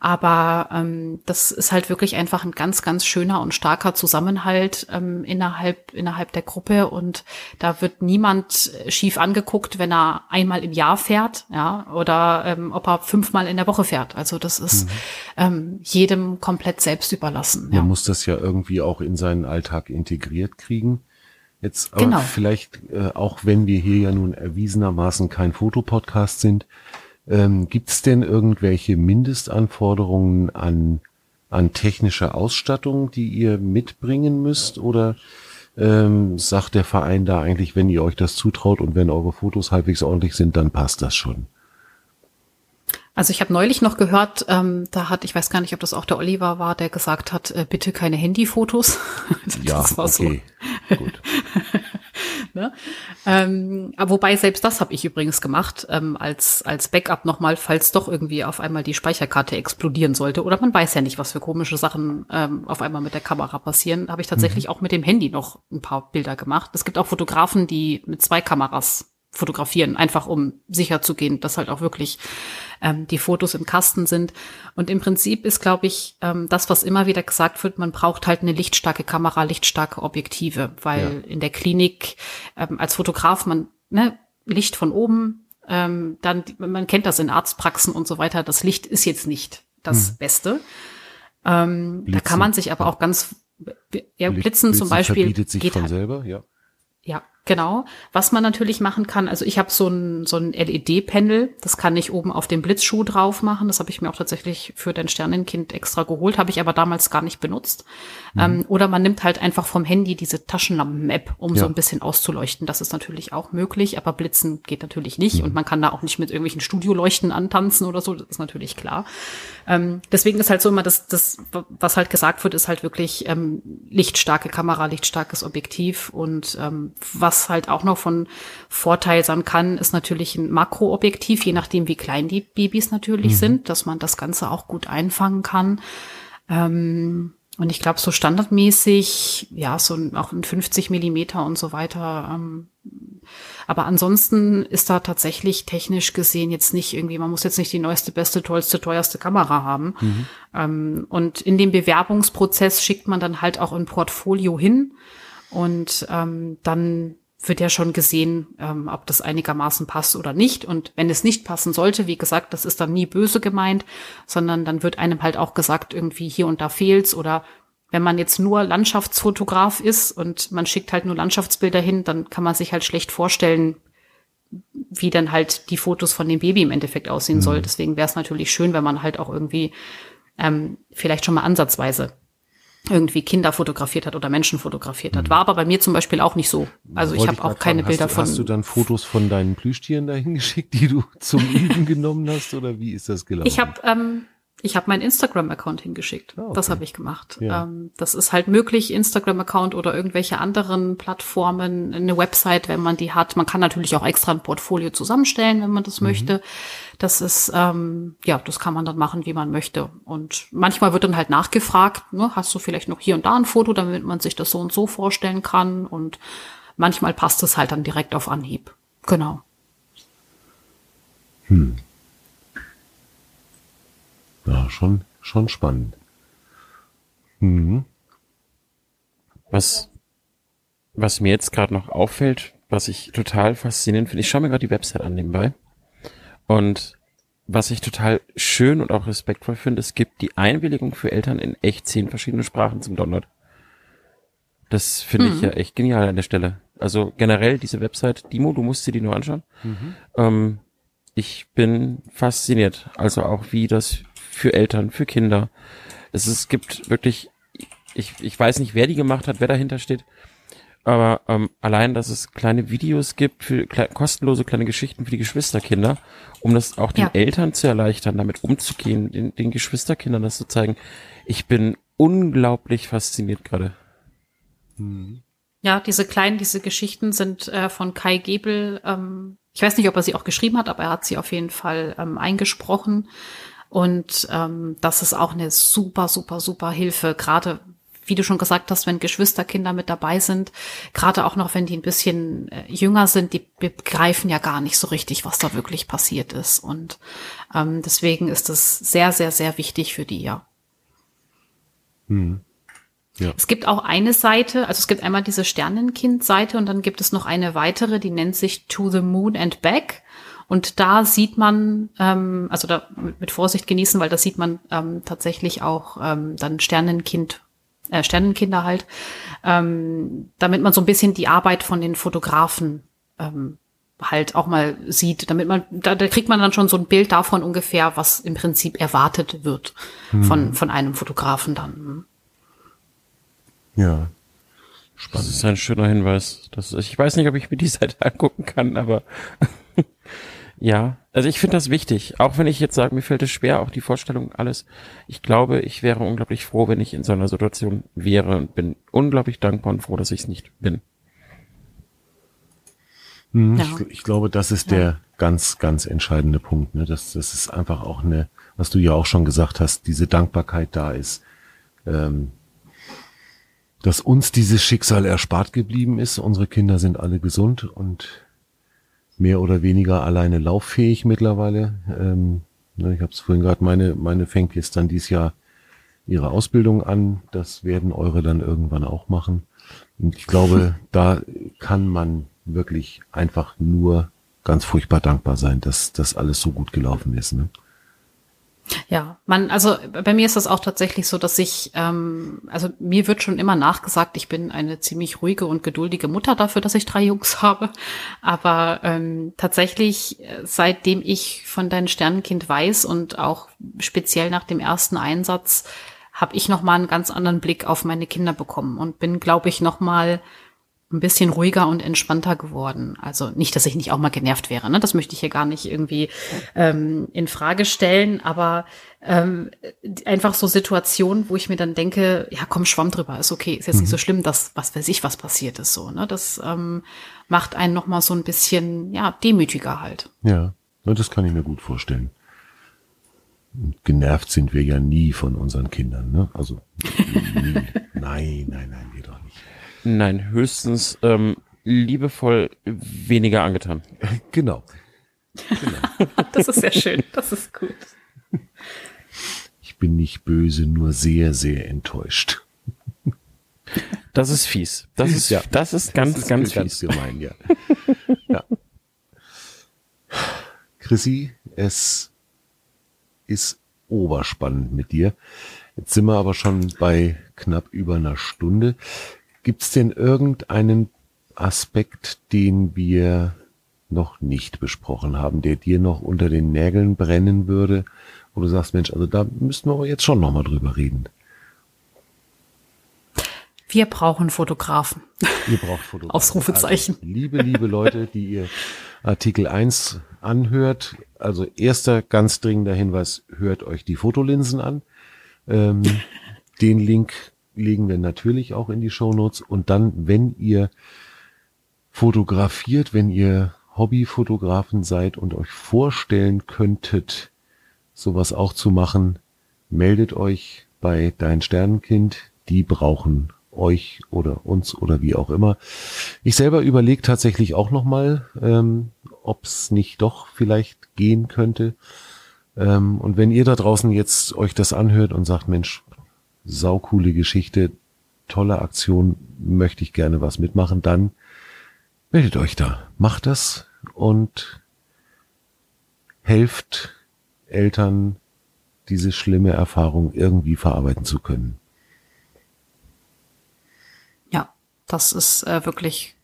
Speaker 3: Aber ähm, das ist halt wirklich einfach ein ganz, ganz schöner und starker Zusammenhalt ähm, innerhalb, innerhalb der Gruppe. Und da wird niemand schief angeguckt, wenn er einmal im Jahr fährt, ja, oder ähm, ob er fünfmal in der Woche fährt. Also das ist mhm. ähm, jedem komplett selbst überlassen.
Speaker 1: Man muss das ja irgendwie auch in seinen Alltag integriert kriegen. Jetzt aber genau. vielleicht, äh, auch wenn wir hier ja nun erwiesenermaßen kein Fotopodcast sind, ähm, Gibt es denn irgendwelche Mindestanforderungen an, an technische Ausstattung, die ihr mitbringen müsst? Oder ähm, sagt der Verein da eigentlich, wenn ihr euch das zutraut und wenn eure Fotos halbwegs ordentlich sind, dann passt das schon?
Speaker 3: Also ich habe neulich noch gehört, ähm, da hat, ich weiß gar nicht, ob das auch der Oliver war, der gesagt hat, äh, bitte keine Handyfotos. [laughs]
Speaker 1: ja, okay, so. gut. [laughs]
Speaker 3: ne? ähm, aber wobei selbst das habe ich übrigens gemacht, ähm, als, als Backup nochmal, falls doch irgendwie auf einmal die Speicherkarte explodieren sollte. Oder man weiß ja nicht, was für komische Sachen ähm, auf einmal mit der Kamera passieren. Habe ich tatsächlich mhm. auch mit dem Handy noch ein paar Bilder gemacht. Es gibt auch Fotografen, die mit zwei Kameras fotografieren, einfach um sicher zu gehen, dass halt auch wirklich ähm, die Fotos im Kasten sind. Und im Prinzip ist, glaube ich, ähm, das, was immer wieder gesagt wird, man braucht halt eine lichtstarke Kamera, lichtstarke Objektive, weil ja. in der Klinik ähm, als Fotograf man ne, Licht von oben, ähm, dann man kennt das in Arztpraxen und so weiter. Das Licht ist jetzt nicht das hm. Beste. Ähm, da kann man sich aber auch ganz ja, Blitzen, Blitzen zum Beispiel
Speaker 1: geht von halt, selber, ja.
Speaker 3: Ja, Genau. Was man natürlich machen kann, also ich habe so ein, so ein LED-Panel, das kann ich oben auf den Blitzschuh drauf machen. Das habe ich mir auch tatsächlich für dein Sternenkind extra geholt, habe ich aber damals gar nicht benutzt. Mhm. Ähm, oder man nimmt halt einfach vom Handy diese Taschenlampen-App, um ja. so ein bisschen auszuleuchten. Das ist natürlich auch möglich, aber Blitzen geht natürlich nicht. Mhm. Und man kann da auch nicht mit irgendwelchen Studioleuchten antanzen oder so, das ist natürlich klar. Ähm, deswegen ist halt so immer das, das, was halt gesagt wird, ist halt wirklich ähm, lichtstarke Kamera, lichtstarkes Objektiv und ähm, was was halt auch noch von Vorteil sein kann, ist natürlich ein Makroobjektiv, je nachdem wie klein die Babys natürlich mhm. sind, dass man das Ganze auch gut einfangen kann. Ähm, und ich glaube, so standardmäßig, ja, so auch ein 50 Millimeter und so weiter. Ähm, aber ansonsten ist da tatsächlich technisch gesehen jetzt nicht irgendwie, man muss jetzt nicht die neueste, beste, tollste, teuerste Kamera haben. Mhm. Ähm, und in dem Bewerbungsprozess schickt man dann halt auch ein Portfolio hin. Und ähm, dann wird ja schon gesehen, ähm, ob das einigermaßen passt oder nicht. Und wenn es nicht passen sollte, wie gesagt, das ist dann nie böse gemeint, sondern dann wird einem halt auch gesagt, irgendwie hier und da fehlt's oder wenn man jetzt nur Landschaftsfotograf ist und man schickt halt nur Landschaftsbilder hin, dann kann man sich halt schlecht vorstellen, wie dann halt die Fotos von dem Baby im Endeffekt aussehen mhm. soll. Deswegen wäre es natürlich schön, wenn man halt auch irgendwie ähm, vielleicht schon mal ansatzweise irgendwie Kinder fotografiert hat oder Menschen fotografiert hat. Mhm. War aber bei mir zum Beispiel auch nicht so. Also Wollte ich habe auch keine
Speaker 1: fragen,
Speaker 3: Bilder
Speaker 1: hast,
Speaker 3: von.
Speaker 1: Hast du dann Fotos von deinen Plüschtieren dahin [laughs] geschickt, die du zum Üben genommen hast oder wie ist das gelaufen?
Speaker 3: Ich habe ähm, ich habe meinen Instagram-Account hingeschickt. Oh, okay. Das habe ich gemacht. Ja. Ähm, das ist halt möglich, Instagram-Account oder irgendwelche anderen Plattformen, eine Website, wenn man die hat. Man kann natürlich auch extra ein Portfolio zusammenstellen, wenn man das mhm. möchte. Das ist, ähm, ja, das kann man dann machen, wie man möchte. Und manchmal wird dann halt nachgefragt, ne, hast du vielleicht noch hier und da ein Foto, damit man sich das so und so vorstellen kann. Und manchmal passt es halt dann direkt auf Anhieb. Genau.
Speaker 1: Hm. Ja, schon, schon spannend.
Speaker 2: Mhm. Was, was mir jetzt gerade noch auffällt, was ich total faszinierend finde, ich schaue mir gerade die Website an nebenbei. Und was ich total schön und auch respektvoll finde, es gibt die Einwilligung für Eltern in echt zehn verschiedene Sprachen zum Download. Das finde mhm. ich ja echt genial an der Stelle. Also generell diese Website, Dimo, du musst dir die nur anschauen. Mhm. Ähm, ich bin fasziniert. Also auch wie das für Eltern, für Kinder. Es, es gibt wirklich, ich, ich weiß nicht, wer die gemacht hat, wer dahinter steht. Aber ähm, allein, dass es kleine Videos gibt für kle kostenlose kleine Geschichten für die Geschwisterkinder, um das auch den ja. Eltern zu erleichtern, damit umzugehen, den, den Geschwisterkindern das zu zeigen. Ich bin unglaublich fasziniert gerade.
Speaker 3: Mhm. Ja, diese kleinen, diese Geschichten sind äh, von Kai Gebel ähm, Ich weiß nicht, ob er sie auch geschrieben hat, aber er hat sie auf jeden Fall ähm, eingesprochen. Und ähm, das ist auch eine super, super, super Hilfe, gerade wie du schon gesagt hast, wenn Geschwisterkinder mit dabei sind, gerade auch noch, wenn die ein bisschen äh, jünger sind, die begreifen ja gar nicht so richtig, was da wirklich passiert ist. Und ähm, deswegen ist es sehr, sehr, sehr wichtig für die, ja. Hm. Ja. Es gibt auch eine Seite, also es gibt einmal diese Sternenkind-Seite und dann gibt es noch eine weitere, die nennt sich To the Moon and Back. Und da sieht man, ähm, also da mit Vorsicht genießen, weil da sieht man ähm, tatsächlich auch ähm, dann Sternenkind, äh, Sternenkinder halt, ähm, damit man so ein bisschen die Arbeit von den Fotografen ähm, halt auch mal sieht, damit man, da, da kriegt man dann schon so ein Bild davon ungefähr, was im Prinzip erwartet wird hm. von, von einem Fotografen dann.
Speaker 2: Ja. Spannend. Das ist ein schöner Hinweis. Das, ich weiß nicht, ob ich mir die Seite [laughs] angucken kann, aber ja. Also ich finde das wichtig. Auch wenn ich jetzt sage, mir fällt es schwer, auch die Vorstellung, alles. Ich glaube, ich wäre unglaublich froh, wenn ich in so einer Situation wäre und bin unglaublich dankbar und froh, dass ich es nicht bin.
Speaker 1: Hm, ja. Ich, ich, glaube, das ist ja. der ganz, ganz entscheidende Punkt. Ne? Das, das ist einfach auch eine, was du ja auch schon gesagt hast, diese Dankbarkeit da ist. Ähm, dass uns dieses Schicksal erspart geblieben ist. Unsere Kinder sind alle gesund und mehr oder weniger alleine lauffähig mittlerweile. Ähm, ne, ich habe es vorhin gerade, meine, meine fängt jetzt dann dieses Jahr ihre Ausbildung an. Das werden eure dann irgendwann auch machen. Und ich glaube, [laughs] da kann man wirklich einfach nur ganz furchtbar dankbar sein, dass das alles so gut gelaufen ist. Ne?
Speaker 3: Ja, man, also bei mir ist das auch tatsächlich so, dass ich, ähm, also mir wird schon immer nachgesagt, ich bin eine ziemlich ruhige und geduldige Mutter dafür, dass ich drei Jungs [laughs] habe. Aber ähm, tatsächlich, äh, seitdem ich von deinem Sternenkind weiß und auch speziell nach dem ersten Einsatz, habe ich noch mal einen ganz anderen Blick auf meine Kinder bekommen und bin, glaube ich, noch mal ein bisschen ruhiger und entspannter geworden. Also nicht, dass ich nicht auch mal genervt wäre, ne? Das möchte ich hier gar nicht irgendwie ähm, in Frage stellen, aber ähm, einfach so Situationen, wo ich mir dann denke, ja komm, schwamm drüber, ist okay, ist jetzt mhm. nicht so schlimm, dass was weiß ich, was passiert ist so, ne? Das ähm, macht einen noch mal so ein bisschen, ja, demütiger halt.
Speaker 1: Ja, das kann ich mir gut vorstellen. Genervt sind wir ja nie von unseren Kindern, ne? Also [laughs] nie. nein, nein, nein.
Speaker 2: Nein, höchstens ähm, liebevoll weniger angetan. [laughs]
Speaker 1: Genau.
Speaker 3: genau. [laughs] das ist sehr schön. Das ist gut.
Speaker 1: Ich bin nicht böse, nur sehr, sehr enttäuscht.
Speaker 2: Das ist fies. Das ist, ja, das ist ganz, das ist ganz, ganz fies. gemein, ja. [laughs]
Speaker 1: ja. Chrissy, es ist oberspannend mit dir. Jetzt sind wir aber schon bei knapp über einer Stunde. Gibt es denn irgendeinen Aspekt, den wir noch nicht besprochen haben, der dir noch unter den Nägeln brennen würde, wo du sagst, Mensch, also da müssten wir aber jetzt schon nochmal drüber reden.
Speaker 3: Wir brauchen Fotografen.
Speaker 1: Ihr braucht Fotografen.
Speaker 3: Ausrufezeichen.
Speaker 1: Also, liebe, liebe Leute, die ihr Artikel 1 anhört, also erster ganz dringender Hinweis, hört euch die Fotolinsen an. Ähm, den Link legen wir natürlich auch in die Shownotes. Und dann, wenn ihr fotografiert, wenn ihr Hobbyfotografen seid und euch vorstellen könntet, sowas auch zu machen, meldet euch bei Dein Sternenkind. Die brauchen euch oder uns oder wie auch immer. Ich selber überlege tatsächlich auch nochmal, ähm, ob es nicht doch vielleicht gehen könnte. Ähm, und wenn ihr da draußen jetzt euch das anhört und sagt, Mensch, saukoole Geschichte, tolle Aktion, möchte ich gerne was mitmachen, dann meldet euch da, macht das und helft Eltern, diese schlimme Erfahrung irgendwie verarbeiten zu können.
Speaker 3: Ja, das ist äh, wirklich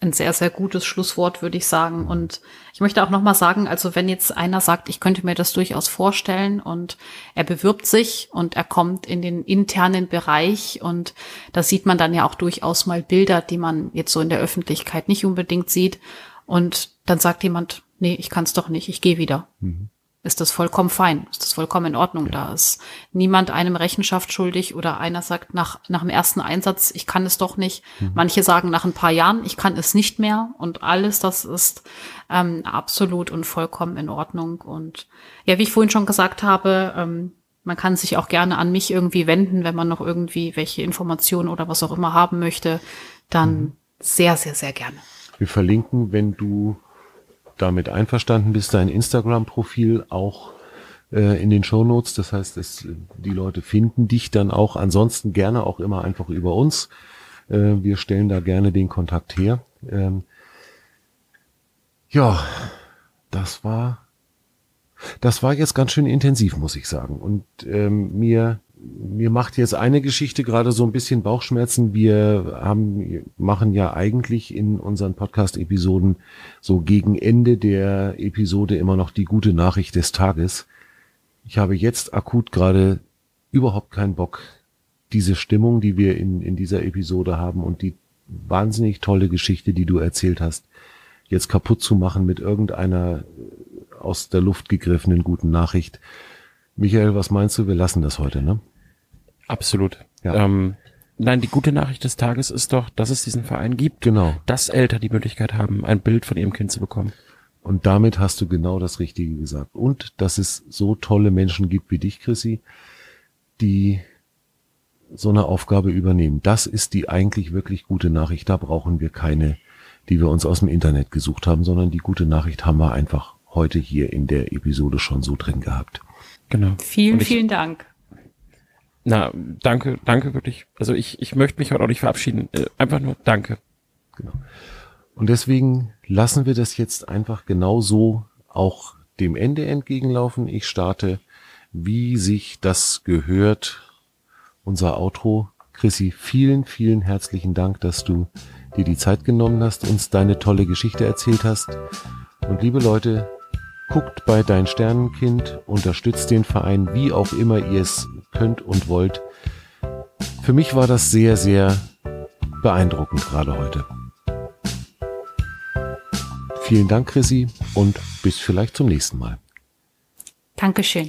Speaker 3: ein sehr, sehr gutes Schlusswort, würde ich sagen. Und ich möchte auch nochmal sagen, also wenn jetzt einer sagt, ich könnte mir das durchaus vorstellen und er bewirbt sich und er kommt in den internen Bereich und da sieht man dann ja auch durchaus mal Bilder, die man jetzt so in der Öffentlichkeit nicht unbedingt sieht. Und dann sagt jemand, nee, ich kann es doch nicht, ich gehe wieder. Mhm ist das vollkommen fein, ist das vollkommen in Ordnung. Ja. Da ist niemand einem Rechenschaft schuldig oder einer sagt nach, nach dem ersten Einsatz, ich kann es doch nicht. Mhm. Manche sagen nach ein paar Jahren, ich kann es nicht mehr und alles, das ist ähm, absolut und vollkommen in Ordnung. Und ja, wie ich vorhin schon gesagt habe, ähm, man kann sich auch gerne an mich irgendwie wenden, wenn man noch irgendwie welche Informationen oder was auch immer haben möchte, dann mhm. sehr, sehr, sehr gerne.
Speaker 1: Wir verlinken, wenn du damit einverstanden bist, dein Instagram-Profil auch äh, in den Show Notes. Das heißt, es, die Leute finden dich dann auch. Ansonsten gerne auch immer einfach über uns. Äh, wir stellen da gerne den Kontakt her. Ähm, ja, das war das war jetzt ganz schön intensiv, muss ich sagen. Und ähm, mir mir macht jetzt eine Geschichte gerade so ein bisschen Bauchschmerzen. Wir haben, machen ja eigentlich in unseren Podcast-Episoden so gegen Ende der Episode immer noch die gute Nachricht des Tages. Ich habe jetzt akut gerade überhaupt keinen Bock, diese Stimmung, die wir in, in dieser Episode haben und die wahnsinnig tolle Geschichte, die du erzählt hast, jetzt kaputt zu machen mit irgendeiner aus der Luft gegriffenen guten Nachricht. Michael, was meinst du? Wir lassen das heute, ne?
Speaker 2: Absolut. Ja. Ähm, nein, die gute Nachricht des Tages ist doch, dass es diesen Verein gibt.
Speaker 1: Genau.
Speaker 2: Dass Eltern die Möglichkeit haben, ein Bild von ihrem Kind zu bekommen.
Speaker 1: Und damit hast du genau das Richtige gesagt. Und dass es so tolle Menschen gibt wie dich, Chrissy, die so eine Aufgabe übernehmen. Das ist die eigentlich wirklich gute Nachricht. Da brauchen wir keine, die wir uns aus dem Internet gesucht haben, sondern die gute Nachricht haben wir einfach heute hier in der Episode schon so drin gehabt.
Speaker 3: Genau. Vielen, ich, vielen Dank.
Speaker 2: Na, danke, danke wirklich. Also ich, ich möchte mich heute auch nicht verabschieden. Äh, einfach nur danke.
Speaker 1: Genau. Und deswegen lassen wir das jetzt einfach genau so auch dem Ende entgegenlaufen. Ich starte, wie sich das gehört, unser Outro. Chrissy, vielen, vielen herzlichen Dank, dass du dir die Zeit genommen hast, uns deine tolle Geschichte erzählt hast. Und liebe Leute, Guckt bei Dein Sternenkind, unterstützt den Verein, wie auch immer ihr es könnt und wollt. Für mich war das sehr, sehr beeindruckend gerade heute. Vielen Dank, Chrissy, und bis vielleicht zum nächsten Mal.
Speaker 3: Dankeschön.